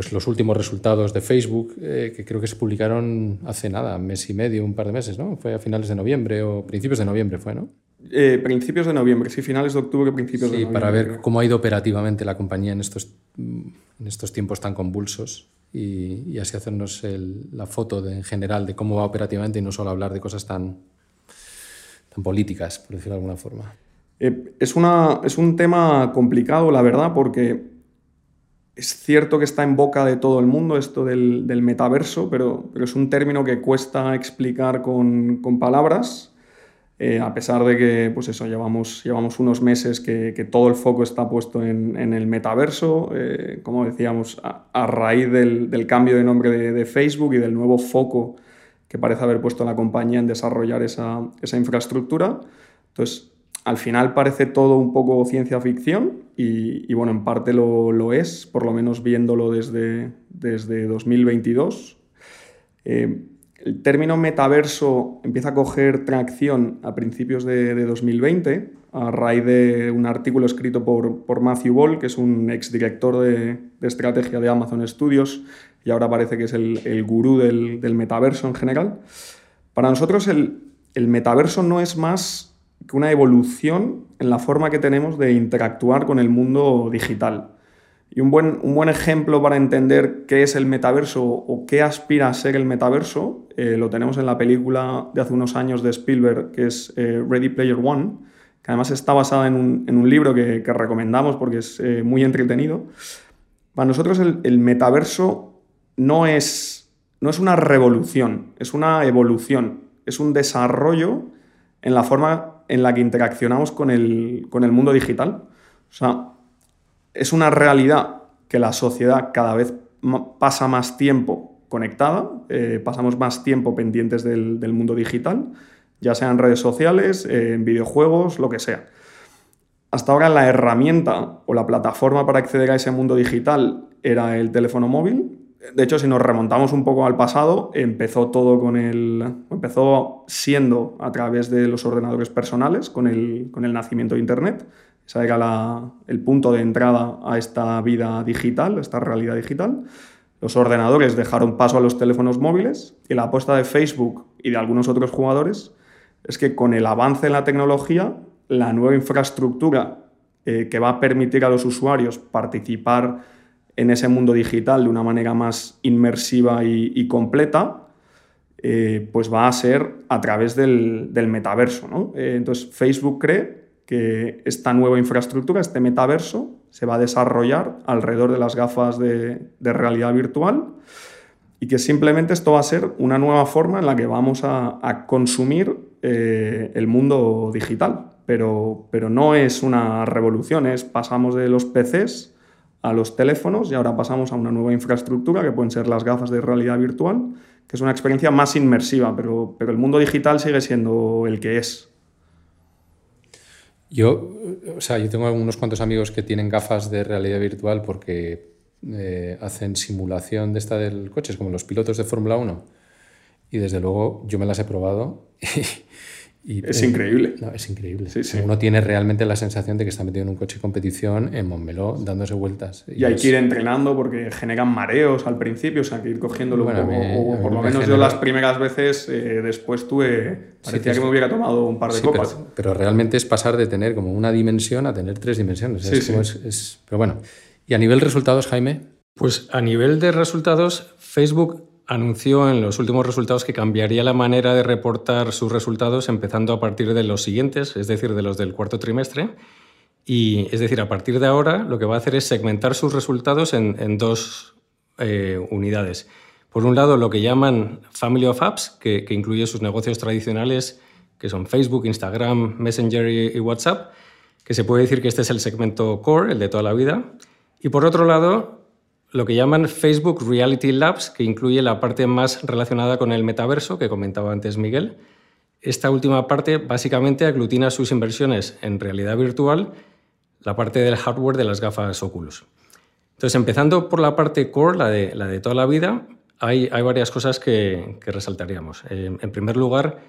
pues, los últimos resultados de Facebook, eh, que creo que se publicaron hace nada, mes y medio, un par de meses, ¿no? Fue a finales de noviembre o principios de noviembre, fue, ¿no? Eh, principios de noviembre, sí, finales de octubre, principios de noviembre. para ver cómo ha ido operativamente la compañía en estos, en estos tiempos tan convulsos y, así hacernos la foto de, en general de cómo va operativamente y no solo hablar de cosas tan, tan políticas, por decirlo de alguna forma. Eh, es, una, es un tema complicado, la verdad, porque es cierto que está en boca de todo el mundo esto del, del metaverso, pero, pero, es un término que cuesta explicar con, con palabras eh, a pesar de que, pues eso, llevamos, llevamos unos meses que, todo el foco está puesto en, el metaverso, eh, como decíamos, a, raíz del, cambio de nombre de, Facebook y del nuevo foco que parece haber puesto la compañía en desarrollar esa, infraestructura. Entonces, al final parece todo un poco ciencia ficción y, bueno, en parte lo, es, por lo menos viéndolo desde, desde 2022. El término metaverso empieza a coger tracción a principios de, 2020 a raíz de un artículo escrito por, Matthew Ball, que es un exdirector de, de estrategia de Amazon Studios y ahora parece que es el, gurú del, metaverso en general. Para nosotros el, el metaverso no es más una evolución en la forma que tenemos de interactuar con el mundo digital. Y un buen, un buen, ejemplo para entender qué es el metaverso o qué aspira a ser el metaverso eh, lo tenemos en la película de hace unos años de Spielberg, que es eh, Ready Player One, que además está basada en un, libro que, recomendamos porque es eh, muy entretenido. Para nosotros el, metaverso no es, no es una revolución, es una evolución, es un desarrollo en la forma en la que interaccionamos con el, con el mundo digital. O sea, es una realidad que la sociedad cada vez pasa más tiempo conectada, eh, pasamos más tiempo pendientes del, mundo digital, ya sea en redes sociales, en videojuegos, lo que sea. Hasta ahora la herramienta o la plataforma para acceder a ese mundo digital era el teléfono móvil. De hecho, si nos remontamos un poco al pasado, empezó todo con el. empezó siendo a través de los ordenadores personales, con el, con el nacimiento de Internet. Ese era el punto de entrada a esta vida digital, a esta realidad digital. Los ordenadores dejaron paso a los teléfonos móviles y la apuesta de Facebook y de algunos otros jugadores es que con el avance en la tecnología, la nueva infraestructura eh, que va a permitir a los usuarios participar en ese mundo digital de una manera más inmersiva y, completa, eh, pues va a ser a través del, metaverso. Eh, entonces Facebook cree que esta nueva infraestructura, este metaverso, se va a desarrollar alrededor de las gafas de, realidad virtual y que simplemente esto va a ser una nueva forma en la que vamos a, consumir eh, el mundo digital. Pero, pero no es una revolución, es pasamos de los PCs a los teléfonos y ahora pasamos a una nueva infraestructura que pueden ser las gafas de realidad virtual, que es una experiencia más inmersiva, pero, pero el mundo digital sigue siendo el que es. Yo, o sea, yo tengo unos cuantos amigos que tienen gafas de realidad virtual porque eh, hacen simulación de esta del coche, es como los pilotos de Fórmula 1. Y desde luego yo me las he probado (laughs) es increíble. es increíble. Uno tiene realmente la sensación de que está metido en un coche de competición en Montmeló dándose vueltas. Y, hay que ir entrenando porque generan mareos al principio, o sea, que ir cogiéndolo un poco. o por lo menos yo las primeras veces eh, después tuve. Parecía que me hubiera tomado un par de copas. Pero, realmente es pasar de tener como una dimensión a tener tres dimensiones. Es pero bueno. ¿Y a nivel resultados, Jaime? Pues a nivel de resultados, Facebook anunció en los últimos resultados que cambiaría la manera de reportar sus resultados empezando a partir de los siguientes, es decir, de los del cuarto trimestre. Y es decir, a partir de ahora lo que va a hacer es segmentar sus resultados en, dos eh, unidades. Por un lado, lo que llaman Family of Apps, que, incluye sus negocios tradicionales, que son Facebook, Instagram, Messenger y WhatsApp, que se puede decir que este es el segmento core, el de toda la vida. Y por otro lado, lo que llaman Facebook Reality Labs, que incluye la parte más relacionada con el metaverso que comentaba antes Miguel. Esta última parte básicamente aglutina sus inversiones en realidad virtual, la parte del hardware de las gafas Oculus. Entonces, empezando por la parte core, la de, toda la vida, hay, varias cosas que, resaltaríamos. Eh, en primer lugar,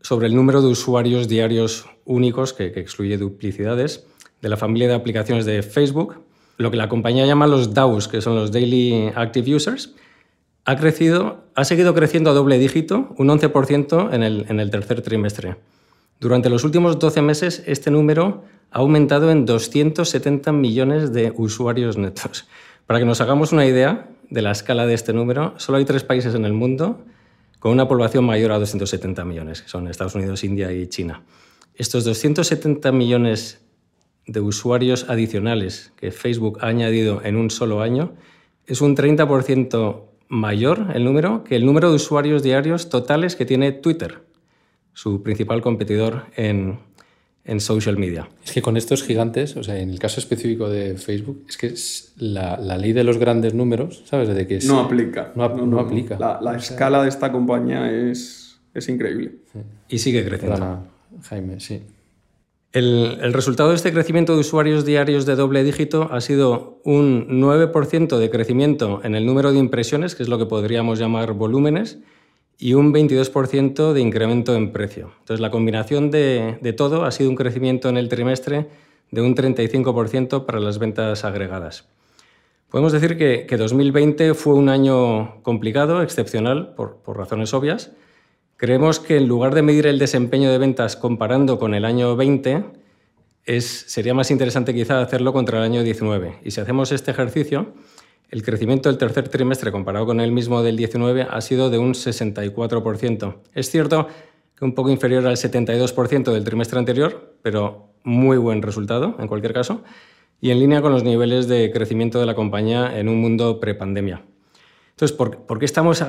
sobre el número de usuarios diarios únicos, que excluye duplicidades, de la familia de aplicaciones de Facebook, lo que la compañía llama los DAUs, que son los Daily Active Users, ha, crecido, ha seguido creciendo a doble dígito, un 11% en el, en el tercer trimestre. Durante los últimos 12 meses, este número ha aumentado en 270 millones de usuarios netos. Para que nos hagamos una idea de la escala de este número, solo hay tres países en el mundo con una población mayor a 270 millones, que son Estados Unidos, India y China. Estos 270 millones de usuarios adicionales que Facebook ha añadido en un solo año es un 30% mayor el número que el número de usuarios diarios totales que tiene Twitter, su principal competidor en, en social media. Es que con estos gigantes, o sea, en el caso específico de Facebook, es que es la, la, ley de los grandes números, ¿sabes? De que no aplica. No, no, aplica. La, la escala de esta compañía es, es increíble. Y sigue creciendo. Jaime, sí. El, el, resultado de este crecimiento de usuarios diarios de doble dígito ha sido un 9% de crecimiento en el número de impresiones, que es lo que podríamos llamar volúmenes, y un 22% de incremento en precio. Entonces, la combinación de, de, todo ha sido un crecimiento en el trimestre de un 35% para las ventas agregadas. Podemos decir que, que 2020 fue un año complicado, excepcional, por, por razones obvias, Creemos que en lugar de medir el desempeño de ventas comparando con el año 20, es, sería más interesante quizá hacerlo contra el año 19. Y si hacemos este ejercicio, el crecimiento del tercer trimestre comparado con el mismo del 19 ha sido de un 64%. Es cierto que un poco inferior al 72% del trimestre anterior, pero muy buen resultado en cualquier caso, y en línea con los niveles de crecimiento de la compañía en un mundo prepandemia. Entonces, ¿por, ¿por qué estamos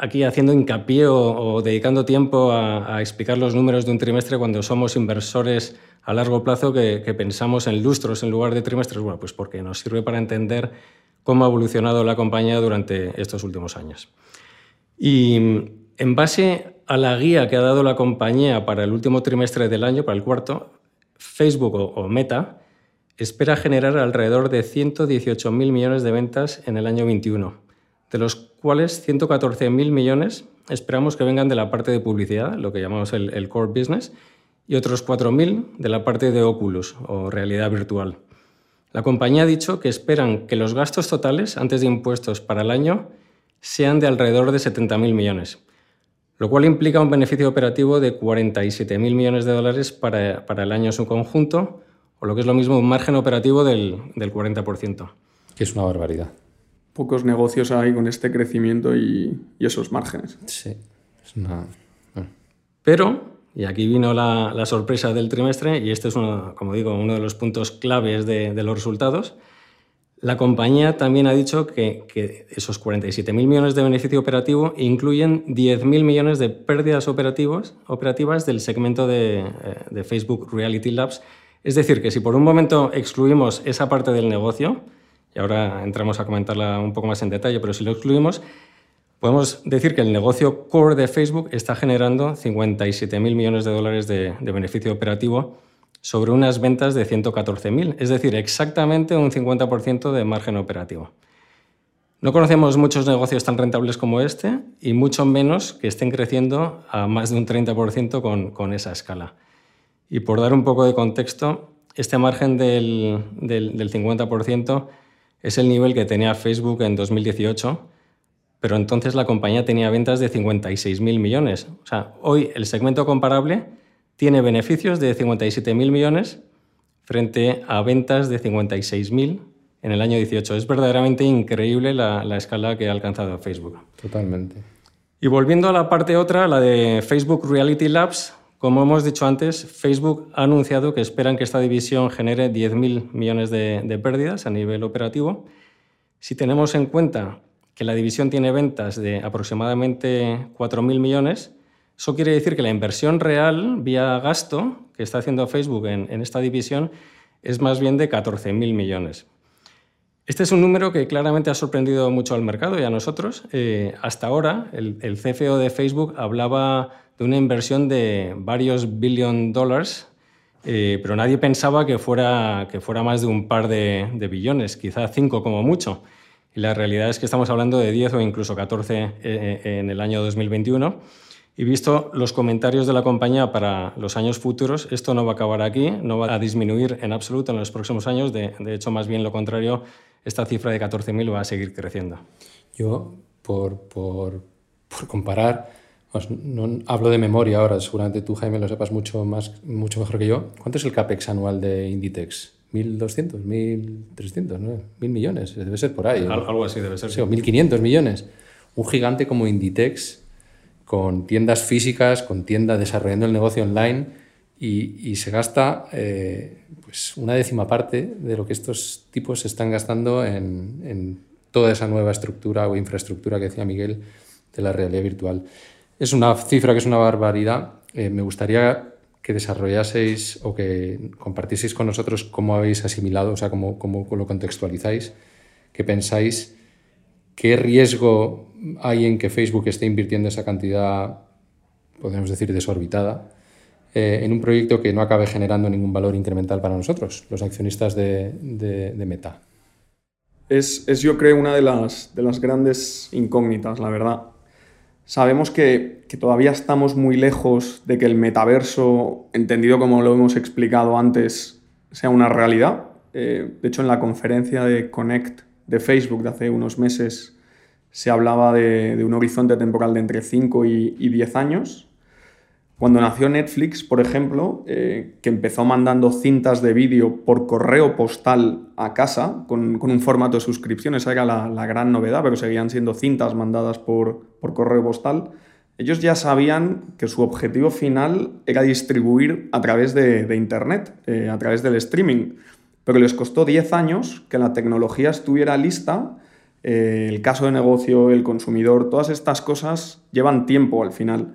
aquí haciendo hincapié o, dedicando tiempo a, explicar los números de un trimestre cuando somos inversores a largo plazo que, pensamos en lustros en lugar de trimestres? Bueno, pues porque nos sirve para entender cómo ha evolucionado la compañía durante estos últimos años. Y en base a la guía que ha dado la compañía para el último trimestre del año, para el cuarto, Facebook o, Meta espera generar alrededor de 118.000 millones de ventas en el año 21 de los cuales 114.000 millones esperamos que vengan de la parte de publicidad, lo que llamamos el, core business, y otros 4.000 de la parte de Oculus o realidad virtual. La compañía ha dicho que esperan que los gastos totales antes de impuestos para el año sean de alrededor de 70.000 millones, lo cual implica un beneficio operativo de 47.000 millones de dólares para, el año en su conjunto, o lo que es lo mismo un margen operativo del, del 40%. Que es una barbaridad pocos negocios hay con este crecimiento y, esos márgenes. Sí, es una... Pero, y aquí vino la, sorpresa del trimestre, y este es, uno, como digo, uno de los puntos claves de, los resultados, la compañía también ha dicho que, que esos 47.000 millones de beneficio operativo incluyen 10.000 millones de pérdidas operativas, operativas del segmento de, eh, de Facebook Reality Labs. Es decir, que si por un momento excluimos esa parte del negocio, y ahora entramos a comentarla un poco más en detalle, pero si lo excluimos, podemos decir que el negocio core de Facebook está generando 57.000 millones de dólares de, beneficio operativo sobre unas ventas de 114.000, es decir, exactamente un 50% de margen operativo. No conocemos muchos negocios tan rentables como este y mucho menos que estén creciendo a más de un 30% con, con esa escala. Y por dar un poco de contexto, este margen del, del, del 50% es el nivel que tenía Facebook en 2018, pero entonces la compañía tenía ventas de 56.000 millones. O sea, hoy el segmento comparable tiene beneficios de 57.000 millones frente a ventas de 56.000 en el año 18. Es verdaderamente increíble la, la, escala que ha alcanzado Facebook. Totalmente. Y volviendo a la parte otra, la de Facebook Reality Labs, como hemos dicho antes, Facebook ha anunciado que esperan que esta división genere 10.000 millones de, pérdidas a nivel operativo. Si tenemos en cuenta que la división tiene ventas de aproximadamente 4.000 millones, Eso quiere decir que la inversión real vía gasto que está haciendo Facebook en, esta división es más bien de 14.000 millones. Este es un número que claramente ha sorprendido mucho al mercado y a nosotros. Eh, hasta ahora, el, CFO de Facebook hablaba de una inversión de varios billion dólares, eh, pero nadie pensaba que fuera, que fuera más de un par de, billones, quizá cinco como mucho. Y la realidad es que estamos hablando de 10 o incluso 14 eh, en el año 2021. Y visto los comentarios de la compañía para los años futuros, esto no va a acabar aquí, no va a disminuir en absoluto en los próximos años. De, hecho, más bien lo contrario, esta cifra de 14.000 va a seguir creciendo. Yo, por, por comparar, pues no hablo de memoria ahora, seguramente tú, Jaime, lo sepas mucho, más, mucho mejor que yo. ¿Cuánto es el CAPEX anual de Inditex? ¿1.200? ¿1.300? ¿no? ¿1.000 millones? Debe ser por ahí. Algo así debe ser. Sí, o 1.500 millones. Un gigante como Inditex con tiendas físicas, con tiendas desarrollando el negocio online y, se gasta eh, pues una décima parte de lo que estos tipos se están gastando en, toda esa nueva estructura o infraestructura que decía Miguel de la realidad virtual. Es una cifra que es una barbaridad. Eh, me gustaría que desarrollaseis o que compartieseis con nosotros cómo habéis asimilado, o sea, cómo, cómo lo contextualizáis, qué pensáis ¿Qué riesgo hay en que Facebook esté invirtiendo esa cantidad, podemos decir, desorbitada, eh, en un proyecto que no acabe generando ningún valor incremental para nosotros, los accionistas de, Meta? Es, yo creo, una de las, de las grandes incógnitas, la verdad. Sabemos que, todavía estamos muy lejos de que el metaverso, entendido como lo hemos explicado antes, sea una realidad. Eh, de hecho, en la conferencia de Connect de Facebook de hace unos meses se hablaba de, un horizonte temporal de entre 5 y, 10 años. Cuando nació Netflix, por ejemplo, eh, que empezó mandando cintas de vídeo por correo postal a casa con, un formato de suscripción, esa era la, gran novedad, pero seguían siendo cintas mandadas por, correo postal. Ellos ya sabían que su objetivo final era distribuir a través de, Internet, eh, a través del streaming pero les costó 10 años que la tecnología estuviera lista. Eh, el caso de negocio, el consumidor, todas estas cosas llevan tiempo al final.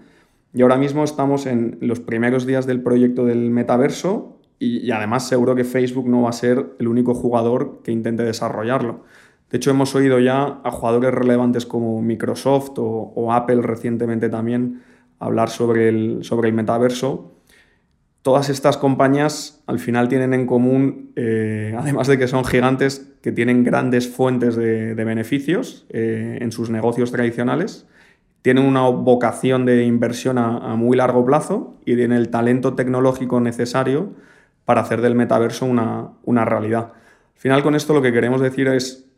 Y ahora mismo estamos en los primeros días del proyecto del metaverso y, además seguro que Facebook no va a ser el único jugador que intente desarrollarlo. De hecho, hemos oído ya a jugadores relevantes como Microsoft o, Apple recientemente también hablar sobre el, sobre el metaverso todas estas compañías al final tienen en común, eh, además de que son gigantes, que tienen grandes fuentes de, beneficios eh, en sus negocios tradicionales, tienen una vocación de inversión a, muy largo plazo y tienen el talento tecnológico necesario para hacer del metaverso una, una realidad. Al final con esto lo que queremos decir es,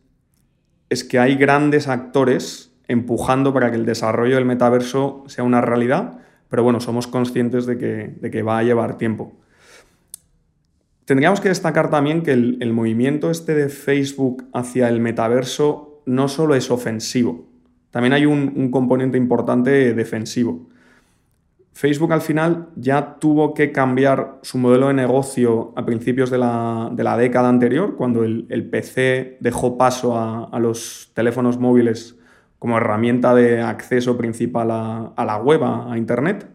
es que hay grandes actores empujando para que el desarrollo del metaverso sea una realidad pero bueno, somos conscientes de que, va a llevar tiempo. Tendríamos que destacar también que el, movimiento este de Facebook hacia el metaverso no solo es ofensivo, también hay un, componente importante defensivo. Facebook al final ya tuvo que cambiar su modelo de negocio a principios de la, década anterior, cuando el, PC dejó paso a, los teléfonos móviles como herramienta de acceso principal a, la web, a, Internet.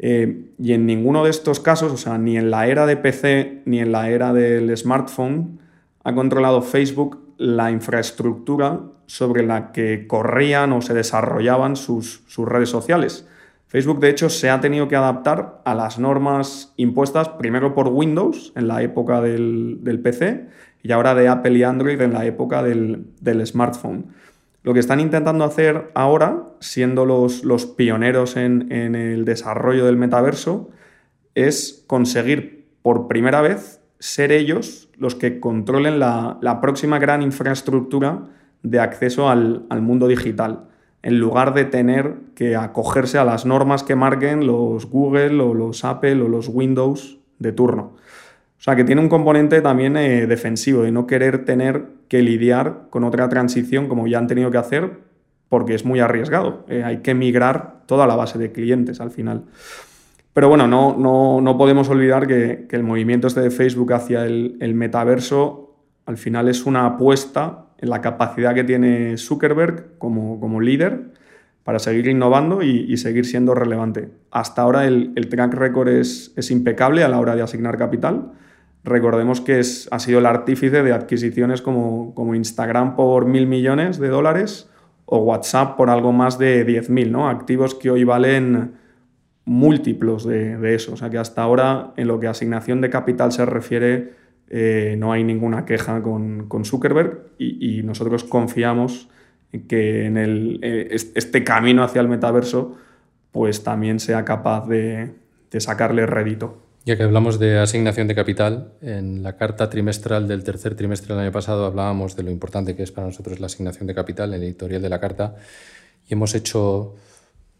Eh, y en ninguno de estos casos, o sea, ni en la era de PC ni en la era del smartphone, ha controlado Facebook la infraestructura sobre la que corrían o se desarrollaban sus, redes sociales. Facebook, de hecho, se ha tenido que adaptar a las normas impuestas primero por Windows en la época del, PC y ahora de Apple y Android en la época del smartphone. Lo que están intentando hacer ahora, siendo los, los pioneros en, el desarrollo del metaverso, es conseguir por primera vez ser ellos los que controlen la, próxima gran infraestructura de acceso al, mundo digital, en lugar de tener que acogerse a las normas que marquen los Google o los Apple o los Windows de turno. O sea, que tiene un componente también eh, defensivo, de no querer tener que lidiar con otra transición como ya han tenido que hacer porque es muy arriesgado. Eh, hay que migrar toda la base de clientes al final. Pero bueno, no, no, podemos olvidar que, el movimiento este de Facebook hacia el, metaverso al final es una apuesta la capacidad que tiene Zuckerberg como, como líder para seguir innovando y, seguir siendo relevante. Hasta ahora el, track record es, impecable a la hora de asignar capital. Recordemos que es, ha sido el artífice de adquisiciones como, como Instagram por mil millones de dólares o WhatsApp por algo más de 10.000, ¿no? Activos que hoy valen múltiplos de, eso. O sea que hasta ahora, en lo que asignación de capital se refiere, eh, no hay ninguna queja con, Zuckerberg y, nosotros confiamos que en el, eh, este camino hacia el metaverso pues también sea capaz de, sacarle rédito. Ya que hablamos de asignación de capital, en la carta trimestral del tercer trimestre del año pasado hablábamos de lo importante que es para nosotros la asignación de capital, el editorial de la carta, y hemos hecho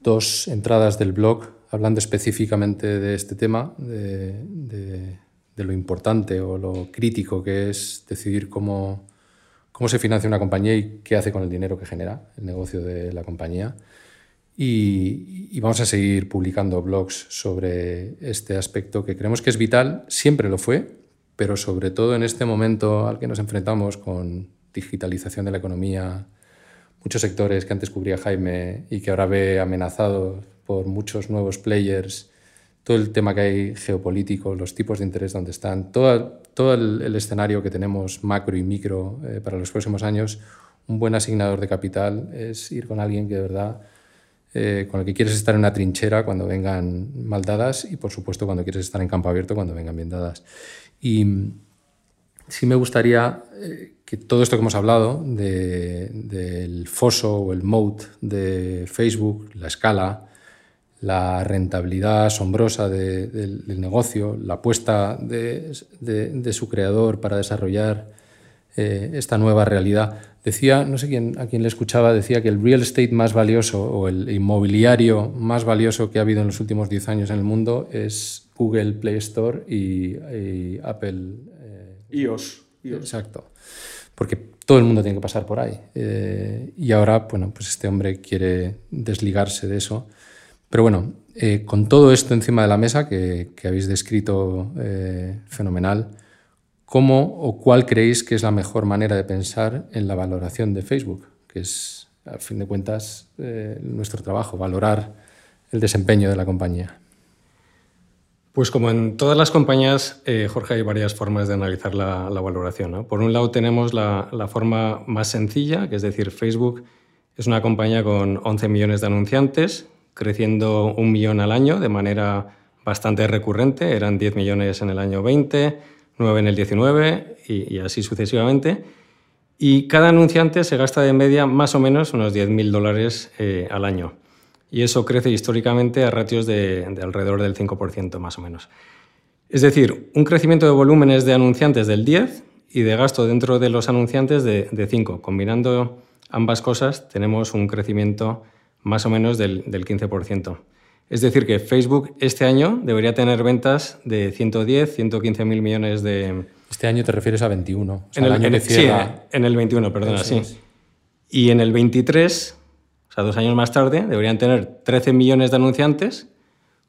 dos entradas del blog hablando específicamente de este tema, de, de lo importante o lo crítico que es decidir cómo, cómo se financia una compañía y qué hace con el dinero que genera el negocio de la compañía. Y, vamos a seguir publicando blogs sobre este aspecto que creemos que es vital, siempre lo fue, pero sobre todo en este momento al que nos enfrentamos con digitalización de la economía, muchos sectores que antes cubría Jaime y que ahora ve amenazados por muchos nuevos players todo el tema que hay geopolítico, los tipos de interés donde están, todo, todo el, escenario que tenemos macro y micro eh, para los próximos años, un buen asignador de capital es ir con alguien que de verdad, eh, con el que quieres estar en una trinchera cuando vengan mal dadas y por supuesto cuando quieres estar en campo abierto cuando vengan bien dadas. Y sí me gustaría eh, que todo esto que hemos hablado del foso o el moat de Facebook, la escala, la rentabilidad asombrosa del negocio, la apuesta de, su creador para desarrollar eh, esta nueva realidad. Decía, no sé quién, a quién le escuchaba, decía que el real estate más valioso o el inmobiliario más valioso que ha habido en los últimos 10 años en el mundo es Google Play Store y, Apple. Eh, iOS, Exacto. Porque todo el mundo tiene que pasar por ahí. Eh, y ahora, bueno, pues este hombre quiere desligarse de eso pero bueno, eh, con todo esto encima de la mesa que, habéis descrito eh, fenomenal, ¿cómo o cuál creéis que es la mejor manera de pensar en la valoración de Facebook? Que es, a fin de cuentas, eh, nuestro trabajo, valorar el desempeño de la compañía. Pues como en todas las compañías, Jorge, hay varias formas de analizar la, valoración. Por un lado tenemos la, la, forma más sencilla, que es decir, Facebook es una compañía con 11 millones de anunciantes, creciendo un millón al año de manera bastante recurrente. Eran 10 millones en el año 20, 9 en el 19 y, así sucesivamente. Y cada anunciante se gasta de media más o menos unos 10.000 dólares eh, al año. Y eso crece históricamente a ratios de, alrededor del 5% más o menos. Es decir, un crecimiento de volúmenes de anunciantes del 10 y de gasto dentro de los anunciantes de, de 5. Combinando ambas cosas tenemos un crecimiento más o menos del, 15%. Es decir, que Facebook este año debería tener ventas de 110, 115 mil millones de... Este año te refieres a 21. en, el, año sí, en el 21, perdona, sí. Y en el 23, o sea, dos años más tarde, deberían tener 13 millones de anunciantes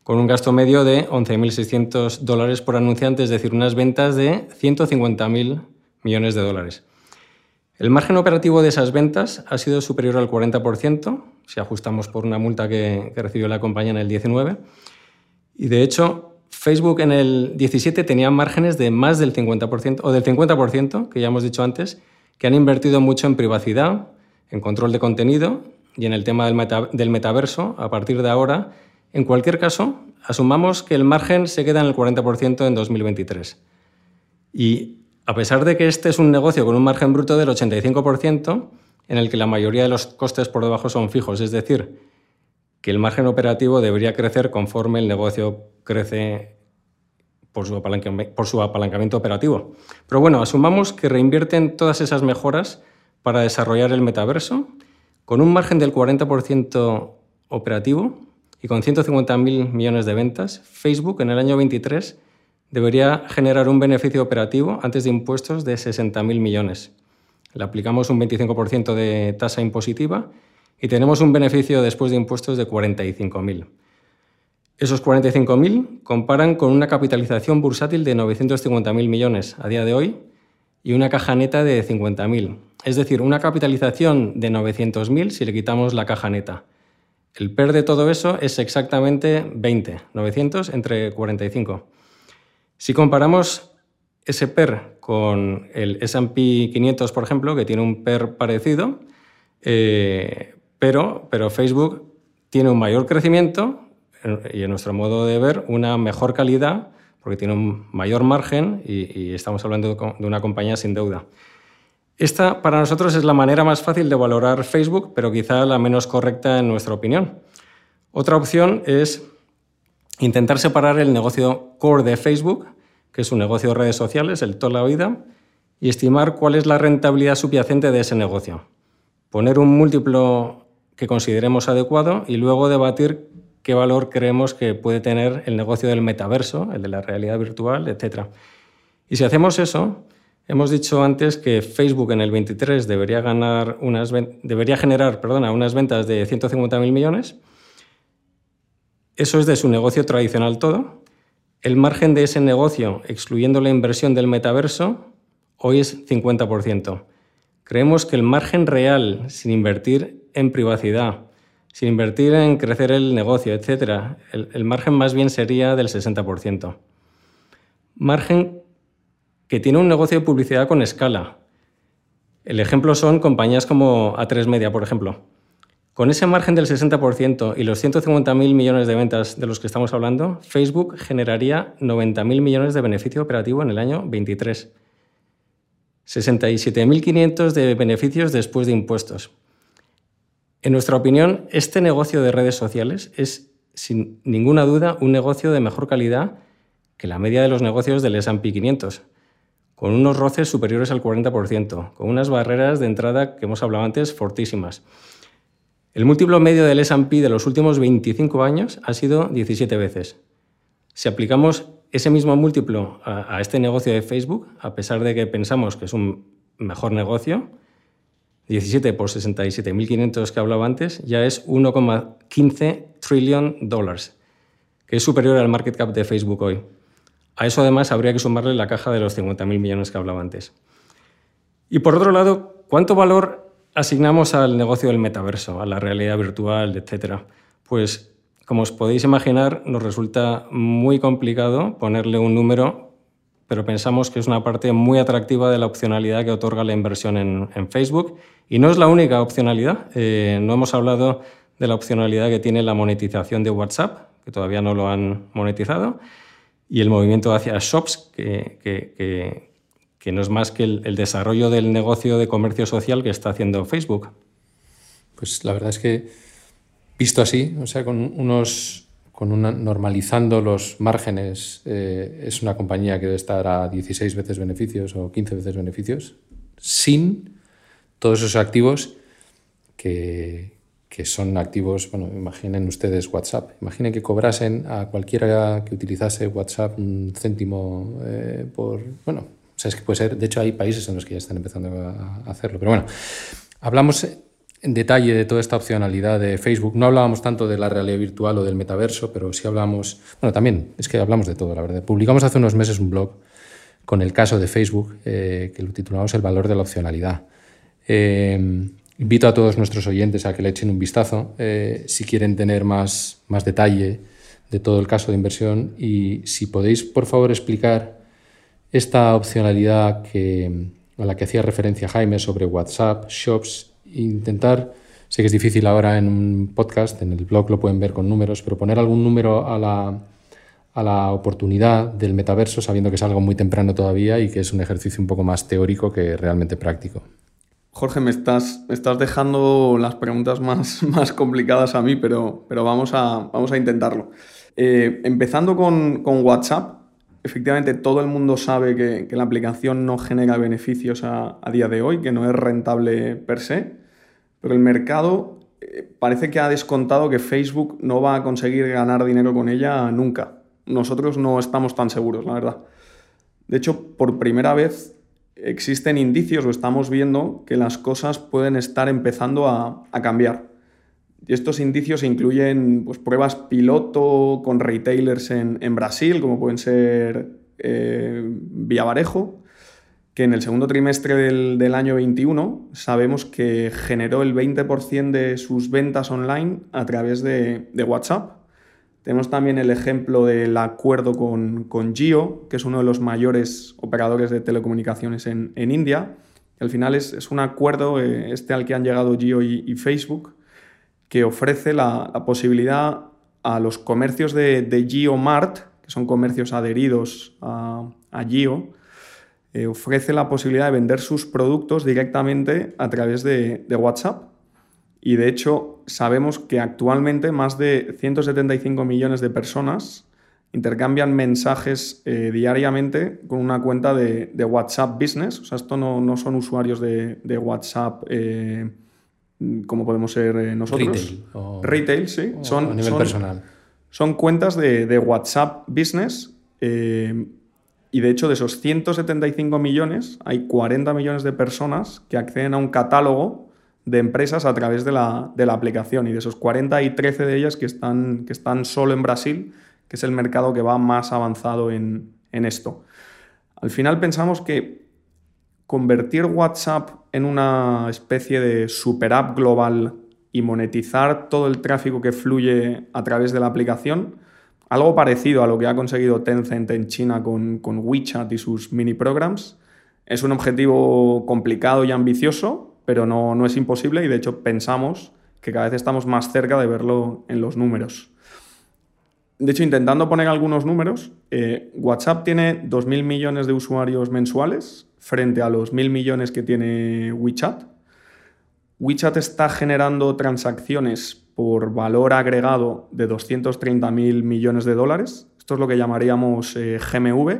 con un gasto medio de 11.600 dólares por anunciante, es decir, unas ventas de 150.000 millones de dólares. El margen operativo de esas ventas ha sido superior al 40%, si ajustamos por una multa que, recibió la compañía en el 19. Y de hecho, Facebook en el 17 tenía márgenes de más del 50% o del 50%, que ya hemos dicho antes, que han invertido mucho en privacidad, en control de contenido y en el tema del, del metaverso a partir de ahora. En cualquier caso, asumamos que el margen se queda en el 40% en 2023. Y a pesar de que este es un negocio con un margen bruto del 85%, en el que la mayoría de los costes por debajo son fijos, es decir, que el margen operativo debería crecer conforme el negocio crece por su, apalancamiento, operativo. Pero bueno, asumamos que reinvierten todas esas mejoras para desarrollar el metaverso con un margen del 40% operativo y con 150.000 millones de ventas, Facebook en el año 23 debería generar un beneficio operativo antes de impuestos de 60.000 millones. Le aplicamos un 25% de tasa impositiva y tenemos un beneficio después de impuestos de 45.000. Esos 45.000 comparan con una capitalización bursátil de 950.000 millones a día de hoy y una caja neta de 50.000. Es decir, una capitalización de 900.000 si le quitamos la caja neta. El PER de todo eso es exactamente 20, 900 entre 45. Si comparamos ese PER con el SP 500, por ejemplo, que tiene un PER parecido, eh, pero, pero Facebook tiene un mayor crecimiento y en nuestro modo de ver una mejor calidad porque tiene un mayor margen y, estamos hablando de una compañía sin deuda. Esta para nosotros es la manera más fácil de valorar Facebook, pero quizá la menos correcta en nuestra opinión. Otra opción es intentar separar el negocio core de Facebook, que es un negocio de redes sociales, el toda la vida, y estimar cuál es la rentabilidad subyacente de ese negocio. Poner un múltiplo que consideremos adecuado y luego debatir qué valor creemos que puede tener el negocio del metaverso, el de la realidad virtual, etc. Y si hacemos eso, hemos dicho antes que Facebook en el 23 debería, ganar unas, debería generar perdona, unas ventas de 150.000 millones. Eso es de su negocio tradicional todo. El margen de ese negocio, excluyendo la inversión del metaverso, hoy es 50%. Creemos que el margen real, sin invertir en privacidad, sin invertir en crecer el negocio, etc., el, margen más bien sería del 60%. Margen que tiene un negocio de publicidad con escala. El ejemplo son compañías como A3 Media, por ejemplo. Con ese margen del 60% y los 150.000 millones de ventas de los que estamos hablando, Facebook generaría 90.000 millones de beneficio operativo en el año 23. 67.500 de beneficios después de impuestos. En nuestra opinión, este negocio de redes sociales es, sin ninguna duda, un negocio de mejor calidad que la media de los negocios del S&P 500, con unos roces superiores al 40%, con unas barreras de entrada que hemos hablado antes fortísimas. El múltiplo medio del S&P de los últimos 25 años ha sido 17 veces. Si aplicamos ese mismo múltiplo a, este negocio de Facebook, a pesar de que pensamos que es un mejor negocio, 17 por 67.500 que hablaba antes, ya es 1,15 trillion dólares, que es superior al market cap de Facebook hoy. A eso además habría que sumarle la caja de los 50.000 millones que hablaba antes. Y por otro lado, ¿cuánto valor asignamos al negocio del metaverso, a la realidad virtual, etcétera? Pues como os podéis imaginar, nos resulta muy complicado ponerle un número, pero pensamos que es una parte muy atractiva de la opcionalidad que otorga la inversión en, Facebook. Y no es la única opcionalidad. Eh, no hemos hablado de la opcionalidad que tiene la monetización de WhatsApp, que todavía no lo han monetizado, y el movimiento hacia shops, que, no es más que el, el desarrollo del negocio de comercio social que está haciendo Facebook. Pues la verdad es que Visto así, o sea, con unos con una, normalizando los márgenes, eh, es una compañía que debe estar a 16 veces beneficios o 15 veces beneficios, sin todos esos activos que, que son activos, bueno, imaginen ustedes WhatsApp, imaginen que cobrasen a cualquiera que utilizase WhatsApp un céntimo eh, por, bueno, o sea, es que puede ser, de hecho hay países en los que ya están empezando a hacerlo, pero bueno, hablamos en detalle de toda esta opcionalidad de Facebook. No hablábamos tanto de la realidad virtual o del metaverso, pero sí hablamos, bueno, también es que hablamos de todo, la verdad. Publicamos hace unos meses un blog con el caso de Facebook, eh, que lo titulamos El valor de la opcionalidad. Eh, invito a todos nuestros oyentes a que le echen un vistazo eh, si quieren tener más, más detalle de todo el caso de inversión y si podéis, por favor, explicar esta opcionalidad a la que hacía referencia Jaime sobre WhatsApp, Shops intentar, sé que es difícil ahora en un podcast, en el blog lo pueden ver con números, pero poner algún número a la, a la oportunidad del metaverso sabiendo que es algo muy temprano todavía y que es un ejercicio un poco más teórico que realmente práctico. Jorge, me estás, estás dejando las preguntas más, (laughs) más complicadas a mí, pero, pero vamos, a, vamos a intentarlo. Eh, empezando con, con, WhatsApp, efectivamente todo el mundo sabe que, la aplicación no genera beneficios a, día de hoy, que no es rentable per se, pero el mercado eh, parece que ha descontado que Facebook no va a conseguir ganar dinero con ella nunca. Nosotros no estamos tan seguros, la verdad. De hecho, por primera vez existen indicios o estamos viendo que las cosas pueden estar empezando a cambiar. Y estos indicios incluyen pues, pruebas piloto con retailers en, en Brasil, como pueden ser eh, Vía que en el segundo trimestre del, año 21 sabemos que generó el 20% de sus ventas online a través de, WhatsApp. Tenemos también el ejemplo del acuerdo con, con, que es uno de los mayores operadores de telecomunicaciones en, India. Al final es, un acuerdo, eh, este al que han llegado Jio y, Facebook, que ofrece la, posibilidad a los comercios de, de Mart, que son comercios adheridos a, a Jio, eh, ofrece la posibilidad de vender sus productos directamente a través de, WhatsApp. Y de hecho, sabemos que actualmente más de 175 millones de personas intercambian mensajes eh, diariamente con una cuenta de, WhatsApp Business. O sea, esto no, son usuarios de, WhatsApp eh, como podemos ser nosotros. Retail. Retail, sí. son, a nivel personal. Son cuentas de, WhatsApp Business y de hecho, de esos 175 millones, hay 40 millones de personas que acceden a un catálogo de empresas a través de la, aplicación. Y de esos 40 hay 13 de ellas que están, que están solo en Brasil, que es el mercado que va más avanzado en, esto. Al final pensamos que convertir WhatsApp en una especie de super app global y monetizar todo el tráfico que fluye a través de la aplicación algo parecido a lo que ha conseguido Tencent en China con, WeChat y sus mini programs. Es un objetivo complicado y ambicioso, pero no, no, es imposible y de hecho pensamos que cada vez estamos más cerca de verlo en los números. De hecho, intentando poner algunos números, eh, WhatsApp tiene 2.000 millones de usuarios mensuales frente a los 1.000 millones que tiene WeChat. WeChat está generando transacciones por valor agregado de 230.000 millones de dólares. Esto es lo que llamaríamos eh, GMV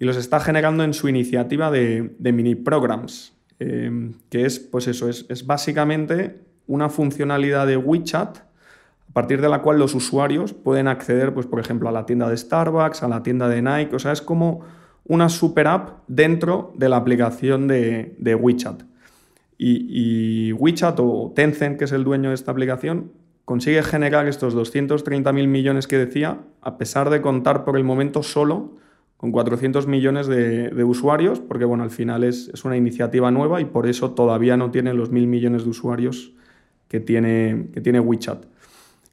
y los está generando en su iniciativa de, mini programs, em, que es, pues eso, es, es, básicamente una funcionalidad de WeChat a partir de la cual los usuarios pueden acceder, pues, por ejemplo, a la tienda de Starbucks, a la tienda de Nike, o sea, es como una super app dentro de la aplicación de, de WeChat. Y, WeChat o Tencent, que es el dueño de esta aplicación, consigue generar estos 230.000 millones que decía, a pesar de contar por el momento solo con 400 millones de, usuarios, porque bueno, al final es, una iniciativa nueva y por eso todavía no tiene los mil millones de usuarios que tiene, que tiene WeChat.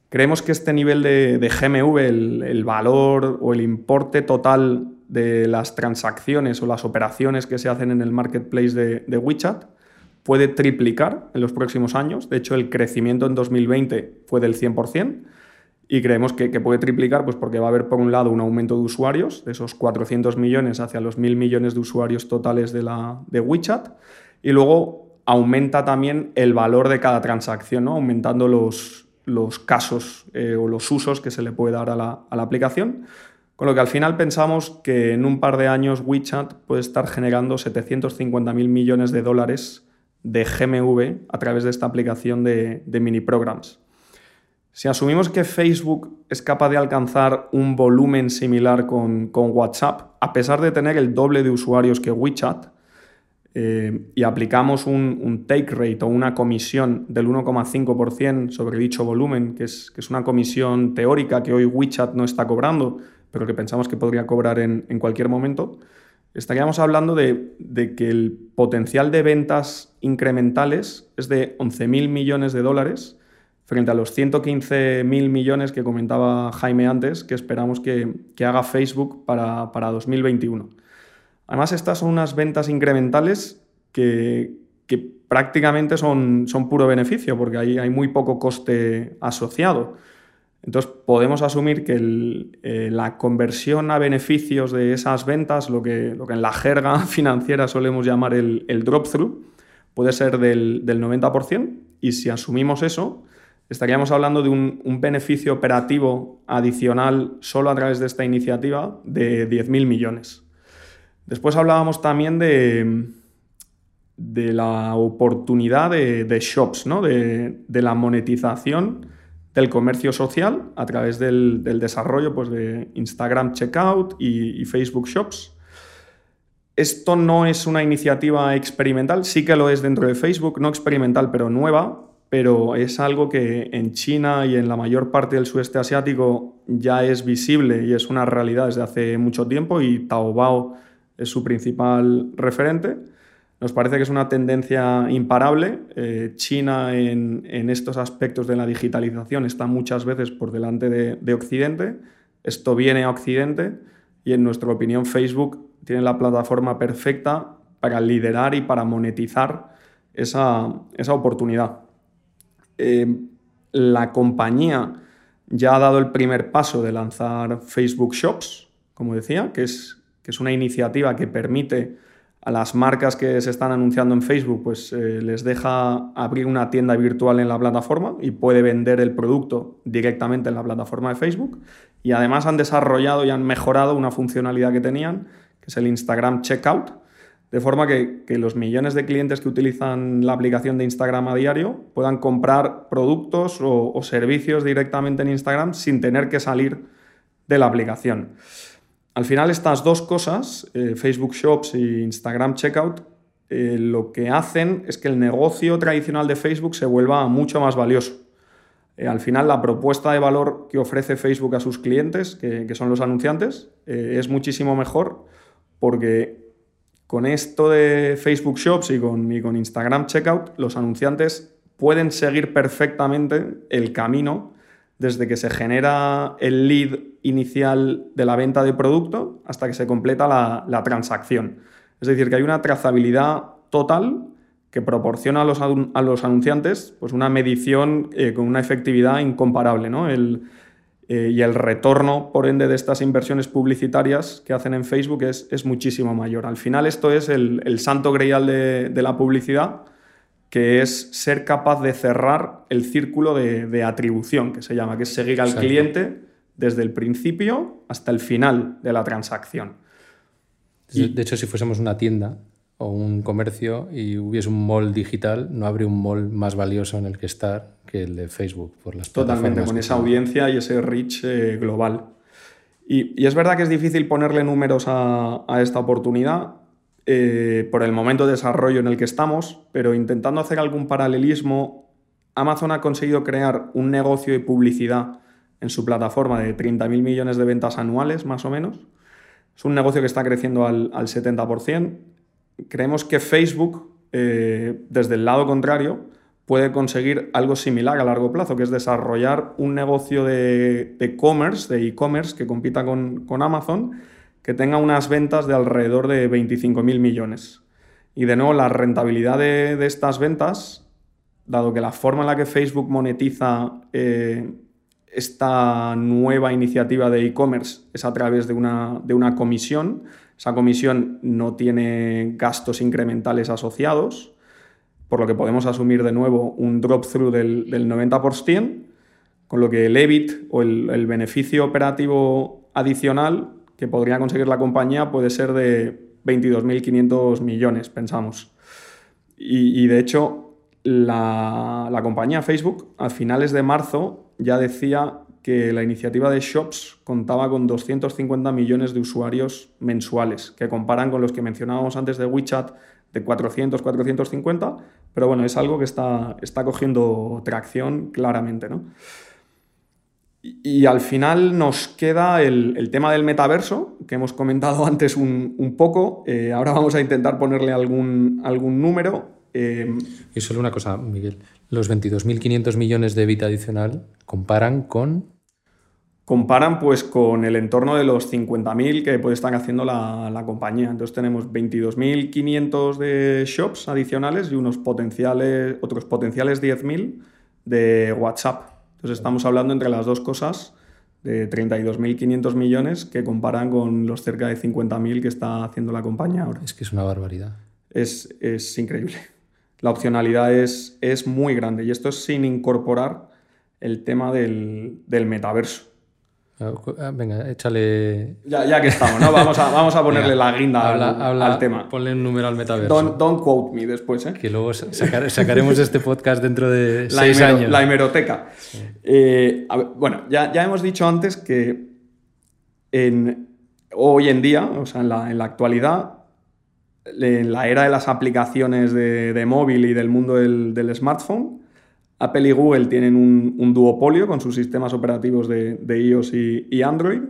Creemos que este nivel de, GMV, el, valor o el importe total de las transacciones o las operaciones que se hacen en el marketplace de, de WeChat, puede triplicar en los próximos años. De hecho, el crecimiento en 2020 fue del 100% y creemos que, puede triplicar pues porque va a haber, por un lado, un aumento de usuarios, de esos 400 millones hacia los 1.000 millones de usuarios totales de, la, de WeChat, y luego aumenta también el valor de cada transacción, ¿no? aumentando los, los casos eh, o los usos que se le puede dar a la, a la aplicación. Con lo que al final pensamos que en un par de años WeChat puede estar generando 750.000 millones de dólares de GMV a través de esta aplicación de, mini programs. Si asumimos que Facebook es capaz de alcanzar un volumen similar con, WhatsApp, a pesar de tener el doble de usuarios que WeChat, eh, y aplicamos un, take rate o una comisión del 1,5% sobre dicho volumen, que es, que es, una comisión teórica que hoy WeChat no está cobrando, pero que pensamos que podría cobrar en, cualquier momento, estaríamos hablando de, que el potencial de ventas incrementales es de 11.000 millones de dólares frente a los 115.000 millones que comentaba Jaime antes, que esperamos que, haga Facebook para, 2021. Además, estas son unas ventas incrementales que, prácticamente son, son, puro beneficio, porque hay, hay muy poco coste asociado. Entonces podemos asumir que eh, la conversión a beneficios de esas ventas, lo que, lo que en la jerga (laughs) financiera solemos llamar el, drop-through, puede ser del, 90%. Y si asumimos eso, estaríamos hablando de un, beneficio operativo adicional solo a través de esta iniciativa de 10.000 millones. Después hablábamos también de, de la oportunidad de, shops, ¿no? de, de la monetización del comercio social a través del, desarrollo pues, de Instagram Checkout y, Facebook Shops. Esto no es una iniciativa experimental, sí que lo es dentro de Facebook, no experimental, pero nueva, pero es algo que en China y en la mayor parte del sudeste asiático ya es visible y es una realidad desde hace mucho tiempo y Taobao es su principal referente. Nos parece que es una tendencia imparable. Eh, China en, estos aspectos de la digitalización está muchas veces por delante de, Occidente. Esto viene a Occidente y en nuestra opinión Facebook tiene la plataforma perfecta para liderar y para monetizar esa, oportunidad. Eh, la compañía ya ha dado el primer paso de lanzar Facebook Shops, como decía, que es, que es una iniciativa que permite a las marcas que se están anunciando en Facebook, pues eh, les deja abrir una tienda virtual en la plataforma y puede vender el producto directamente en la plataforma de Facebook. Y además han desarrollado y han mejorado una funcionalidad que tenían, que es el Instagram Checkout, de forma que, los millones de clientes que utilizan la aplicación de Instagram a diario puedan comprar productos o servicios directamente en Instagram sin tener que salir de la aplicación. Al final estas dos cosas, eh, Facebook Shops e Instagram Checkout, eh, lo que hacen es que el negocio tradicional de Facebook se vuelva mucho más valioso. Eh, al final la propuesta de valor que ofrece Facebook a sus clientes, que, son los anunciantes, es muchísimo mejor porque con esto de Facebook Shops y y con Instagram Checkout, los anunciantes pueden seguir perfectamente el camino desde que se genera el lead inicial de la venta de producto hasta que se completa la, transacción. Es decir, que hay una trazabilidad total que proporciona a los, anunciantes pues una medición eh, con una efectividad incomparable. Eh, y el retorno, por ende, de estas inversiones publicitarias que hacen en Facebook es, muchísimo mayor. Al final esto es el, santo grial de la publicidad que es ser capaz de cerrar el círculo de, atribución, que se llama, que es seguir al cliente desde el principio hasta el final de la transacción. De hecho, si fuésemos una tienda o un comercio y hubiese un mall digital, no habría un mall más valioso en el que estar que el de Facebook. Por las Totalmente, con esa audiencia y ese reach eh, global. Y, es verdad que es difícil ponerle números a, a esta oportunidad, eh, por el momento de desarrollo en el que estamos, pero intentando hacer algún paralelismo, Amazon ha conseguido crear un negocio de publicidad en su plataforma de 30.000 millones de ventas anuales, más o menos. Es un negocio que está creciendo al, 70%. Creemos que Facebook, eh, desde el lado contrario, puede conseguir algo similar a largo plazo, que es desarrollar un negocio de e-commerce, de e-commerce que compita con, con Amazon que tenga unas ventas de alrededor de 25.000 millones. Y de nuevo, la rentabilidad de, estas ventas, dado que la forma en la que Facebook monetiza eh, esta nueva iniciativa de e-commerce es a través de una, de una comisión, esa comisión no tiene gastos incrementales asociados, por lo que podemos asumir de nuevo un drop-through del, 90%, con lo que el EBIT o el beneficio operativo adicional que podría conseguir la compañía puede ser de 22.500 millones, pensamos. Y, de hecho, la, compañía Facebook a finales de marzo ya decía que la iniciativa de Shops contaba con 250 millones de usuarios mensuales, que comparan con los que mencionábamos antes de WeChat de 400, 450, pero bueno, es algo que está, está cogiendo tracción claramente, ¿no? Y, al final nos queda el, tema del metaverso, que hemos comentado (laughs) antes un, poco. Eh, ahora vamos a intentar ponerle algún, algún número. Eh, y solo una cosa, Miguel. Los 22.500 millones de EBIT adicional comparan con... Comparan pues con el entorno de los 50.000 que puede estar haciendo la, la compañía. Entonces tenemos 22.500 de shops adicionales y unos potenciales, otros potenciales 10.000 de WhatsApp. Entonces estamos hablando entre las dos cosas de 32.500 millones que comparan con los cerca de 50.000 que está haciendo la compañía ahora. Es que es una barbaridad. Es, es increíble. La opcionalidad es, es, muy grande y esto es sin incorporar el tema del, del metaverso. Ah, venga, échale. Ya, que estamos, ¿no? Vamos a, vamos a ponerle la guinda al, tema. Ponle un número al metaverso. Don't, quote me después, ¿eh? Que luego sacaremos este podcast dentro de la seis años. La hemeroteca. Eh, bueno, ya, ya hemos dicho antes que en, hoy en día, o sea, en la, en la actualidad, en la era de las aplicaciones de, de móvil y del mundo del, del smartphone, Apple y Google tienen un, duopolio con sus sistemas operativos de, iOS y, Android.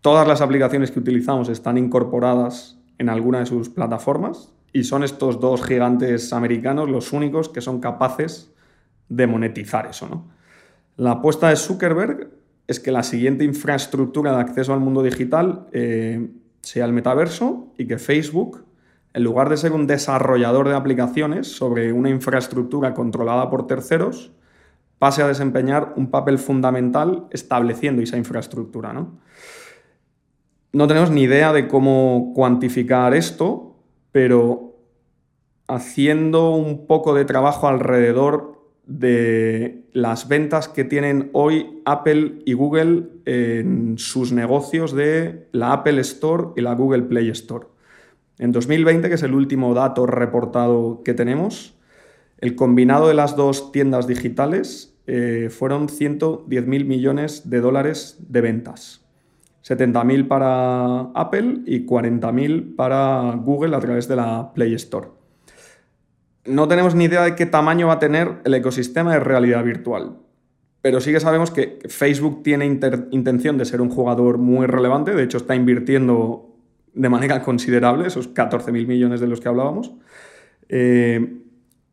Todas las aplicaciones que utilizamos están incorporadas en alguna de sus plataformas y son estos dos gigantes americanos los únicos que son capaces de monetizar eso. ¿no? La apuesta de Zuckerberg es que la siguiente infraestructura de acceso al mundo digital eh, sea el metaverso y que Facebook, en lugar de ser un desarrollador de aplicaciones sobre una infraestructura controlada por terceros, pase a desempeñar un papel fundamental estableciendo esa infraestructura. ¿no? tenemos ni idea de cómo cuantificar esto, pero haciendo un poco de trabajo alrededor de las ventas que tienen hoy Apple y Google en sus negocios de la Apple Store y la Google Play Store. En 2020, que es el último dato reportado que tenemos, el combinado de las dos tiendas digitales eh, fueron 110 mil millones de dólares de ventas. 70.000 para Apple y 40.000 para Google a través de la Play Store. No tenemos ni idea de qué tamaño va a tener el ecosistema de realidad virtual, pero sí que sabemos que Facebook tiene intención de ser un jugador muy relevante, de hecho está invirtiendo de manera considerable esos 14.000 millones de los que hablábamos. Eh,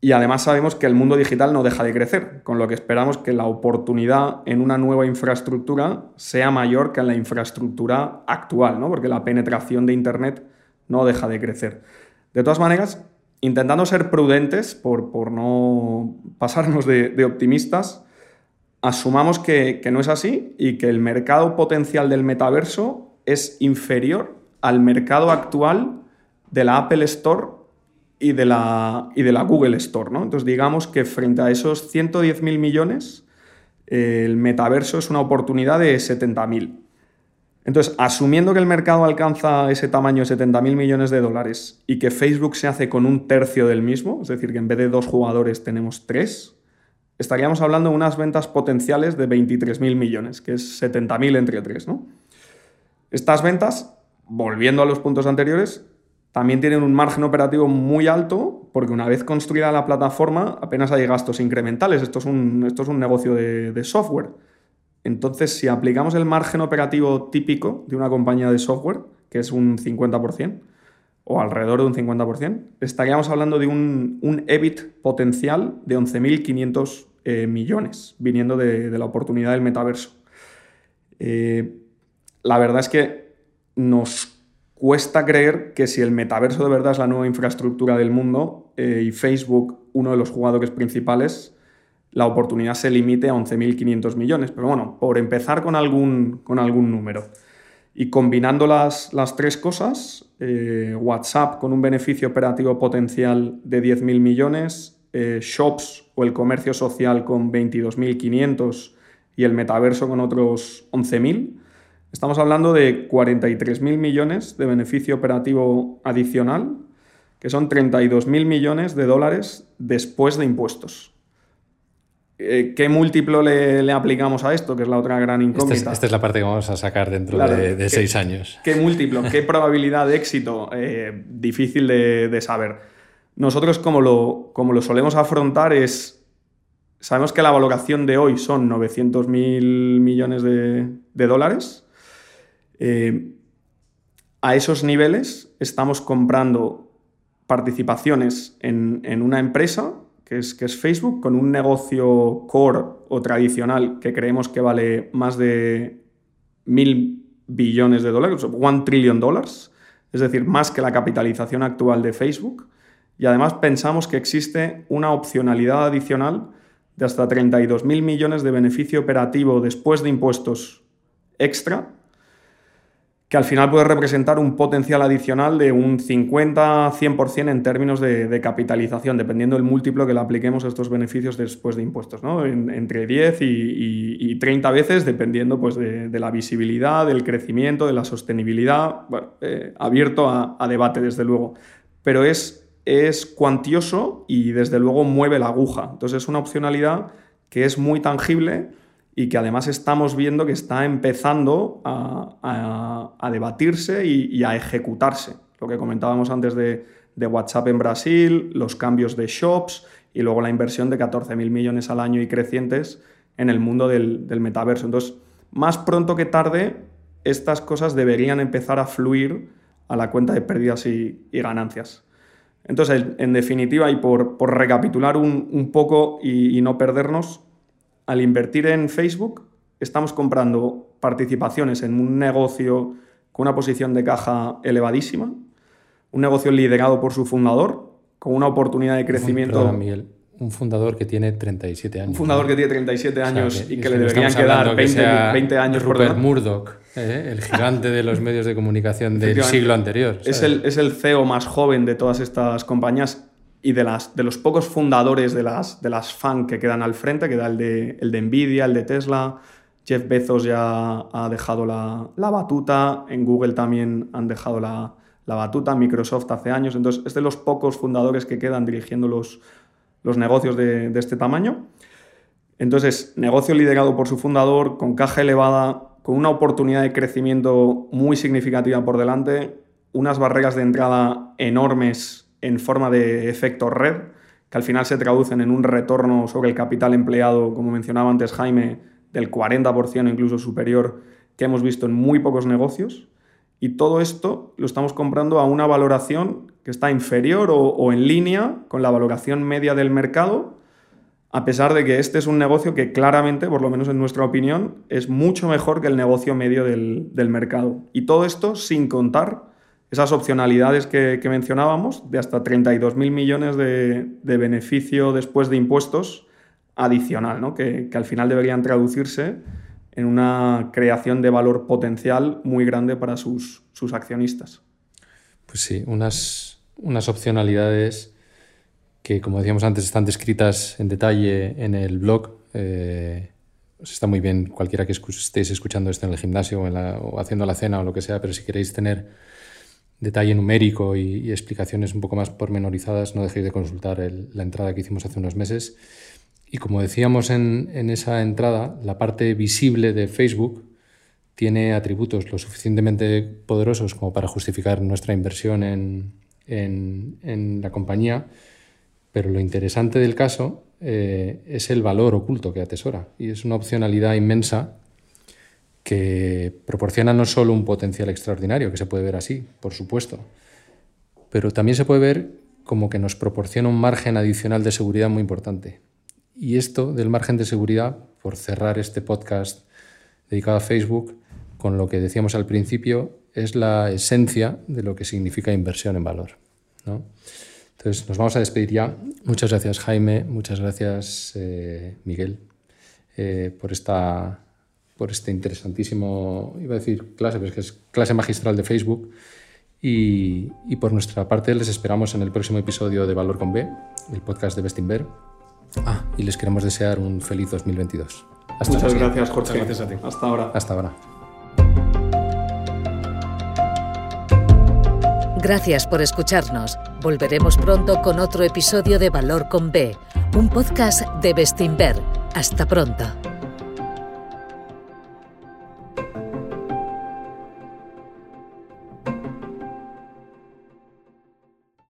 y además sabemos que el mundo digital no deja de crecer, con lo que esperamos que la oportunidad en una nueva infraestructura sea mayor que en la infraestructura actual, ¿no? porque la penetración de Internet no deja de crecer. De todas maneras, intentando ser prudentes por, por no pasarnos de, optimistas, asumamos que, que no es así y que el mercado potencial del metaverso es inferior al mercado actual de la Apple Store y de la, y de la Google Store. ¿no? Entonces, digamos que frente a esos 110.000 millones, el metaverso es una oportunidad de 70.000. Entonces, asumiendo que el mercado alcanza ese tamaño de 70.000 millones de dólares y que Facebook se hace con un tercio del mismo, es decir, que en vez de dos jugadores tenemos tres, estaríamos hablando de unas ventas potenciales de 23.000 millones, que es 70.000 entre tres. ¿no? Estas ventas, volviendo a los puntos anteriores, también tienen un margen operativo muy alto porque una vez construida la plataforma apenas hay gastos incrementales. Esto es un, esto es un negocio de, software. Entonces, si aplicamos el margen operativo típico de una compañía de software, que es un 50%, o alrededor de un 50%, estaríamos hablando de un, un EBIT potencial de 11.500 eh, millones, viniendo de, la oportunidad del metaverso. Eh, la verdad es que nos cuesta creer que si el metaverso de verdad es la nueva infraestructura del mundo eh, y Facebook uno de los jugadores principales, la oportunidad se limite a 11.500 millones. Pero bueno, por empezar con algún, con algún número. Y combinando las, las tres cosas, eh, WhatsApp con un beneficio operativo potencial de 10.000 millones, eh, Shops o el comercio social con 22.500 y el metaverso con otros 11.000, Estamos hablando de 43.000 millones de beneficio operativo adicional, que son 32.000 millones de dólares después de impuestos. Eh, ¿Qué múltiplo le, aplicamos a esto? Que es la otra gran incógnita. Esta es, la parte que vamos a sacar dentro de, seis años. ¿Qué múltiplo? ¿Qué (laughs) probabilidad de éxito? Eh, difícil de, saber. Nosotros, como lo, como lo solemos afrontar, es. Sabemos que la valoración de hoy son 900.000 millones de, de dólares eh, a esos niveles estamos comprando participaciones en, una empresa, que es, Facebook, con un negocio core o tradicional que creemos que vale más de mil billones de dólares, one trillion dólares, es decir, más que la capitalización actual de Facebook. Y además pensamos que existe una opcionalidad adicional de hasta 32 mil millones de beneficio operativo después de impuestos extra que al final puede representar un potencial adicional de un 50-100% en términos de, capitalización, dependiendo del múltiplo que le apliquemos a estos beneficios después de impuestos, ¿no? entre 10 y, 30 veces, dependiendo pues, de, la visibilidad, del crecimiento, de la sostenibilidad, eh, abierto a, a, debate, desde luego. Pero es, es cuantioso y desde luego mueve la aguja. Entonces es una opcionalidad que es muy tangible y que además estamos viendo que está empezando a, debatirse y, a ejecutarse. Lo que comentábamos antes de, WhatsApp en Brasil, los cambios de shops y luego la inversión de 14.000 millones al año y crecientes en el mundo del, del metaverso. Entonces, más pronto que tarde, estas cosas deberían empezar a fluir la cuenta de pérdidas y, ganancias. Entonces, en definitiva, y por, recapitular un, poco y, no perdernos, al invertir en Facebook, estamos comprando participaciones en un negocio con una posición de caja elevadísima, un negocio liderado por su fundador, con una oportunidad de crecimiento un fundador que tiene 37 años. Un fundador que tiene 37 años y que le deberían quedar 20, años por Rupert Murdoch, ¿eh? el gigante de los medios de comunicación del siglo anterior. Es el, es el, CEO más joven de todas estas compañías y de, las, de los pocos fundadores de las, de las FAN que quedan al frente, queda el de, el de Nvidia, el de Tesla. Jeff Bezos ya ha dejado la, la batuta, en Google también han dejado la, la batuta, Microsoft hace años. Entonces, es de los pocos fundadores que quedan dirigiendo los, los negocios de, este tamaño. Entonces, negocio liderado por su fundador, con caja elevada, con una oportunidad de crecimiento muy significativa por delante, unas barreras de entrada enormes en forma de efecto red, que al final se traducen en un retorno sobre el capital empleado, como mencionaba antes Jaime, del 40% incluso superior que hemos visto en muy pocos negocios. Y todo esto lo estamos comprando a una valoración que está inferior o, en línea con la valoración media del mercado, a pesar de que este es un negocio que claramente, por lo menos en nuestra opinión, es mucho mejor que el negocio medio del, mercado. Y todo esto sin contar esas opcionalidades que, mencionábamos de hasta 32.000 millones de, beneficio después de impuestos adicional, ¿no? que, que al final deberían traducirse en una creación de valor potencial muy grande para sus, sus accionistas. Pues sí, unas, unas opcionalidades que, como decíamos antes, están descritas en detalle en el blog. Eh, está muy bien cualquiera que estéis escuchando esto en el gimnasio o, haciendo la cena o lo que sea, pero si queréis tener detalle numérico y, explicaciones un poco más pormenorizadas, no dejéis de consultar la entrada que hicimos hace unos meses. Y como decíamos en, esa entrada, la parte visible de Facebook tiene atributos lo suficientemente poderosos como para justificar nuestra inversión en, la compañía, pero lo interesante del caso eh, es el valor oculto que atesora y es una opcionalidad inmensa que proporciona no solo un potencial extraordinario, que se puede ver así, por supuesto, pero también se puede ver como que nos proporciona un margen adicional de seguridad muy importante. Y esto del margen de seguridad, por cerrar este podcast dedicado a Facebook, con lo que decíamos al principio, es la esencia de lo que significa inversión en valor. Entonces, nos vamos a despedir ya. Muchas gracias, Jaime. Muchas gracias, eh, Miguel, eh, por, esta, por este interesantísimo, iba a decir clase, pero es que es clase magistral de Facebook. Y, y por nuestra parte, les esperamos en el próximo episodio de Valor con B, el podcast de Bestinver. Ah, y les queremos desear un feliz 2022. Hasta Muchas gracias, Jorge. gracias a ti. Hasta ahora. Hasta ahora. Gracias por escucharnos. Volveremos pronto con otro episodio de Valor con B, un podcast de Bestinver. Hasta pronto.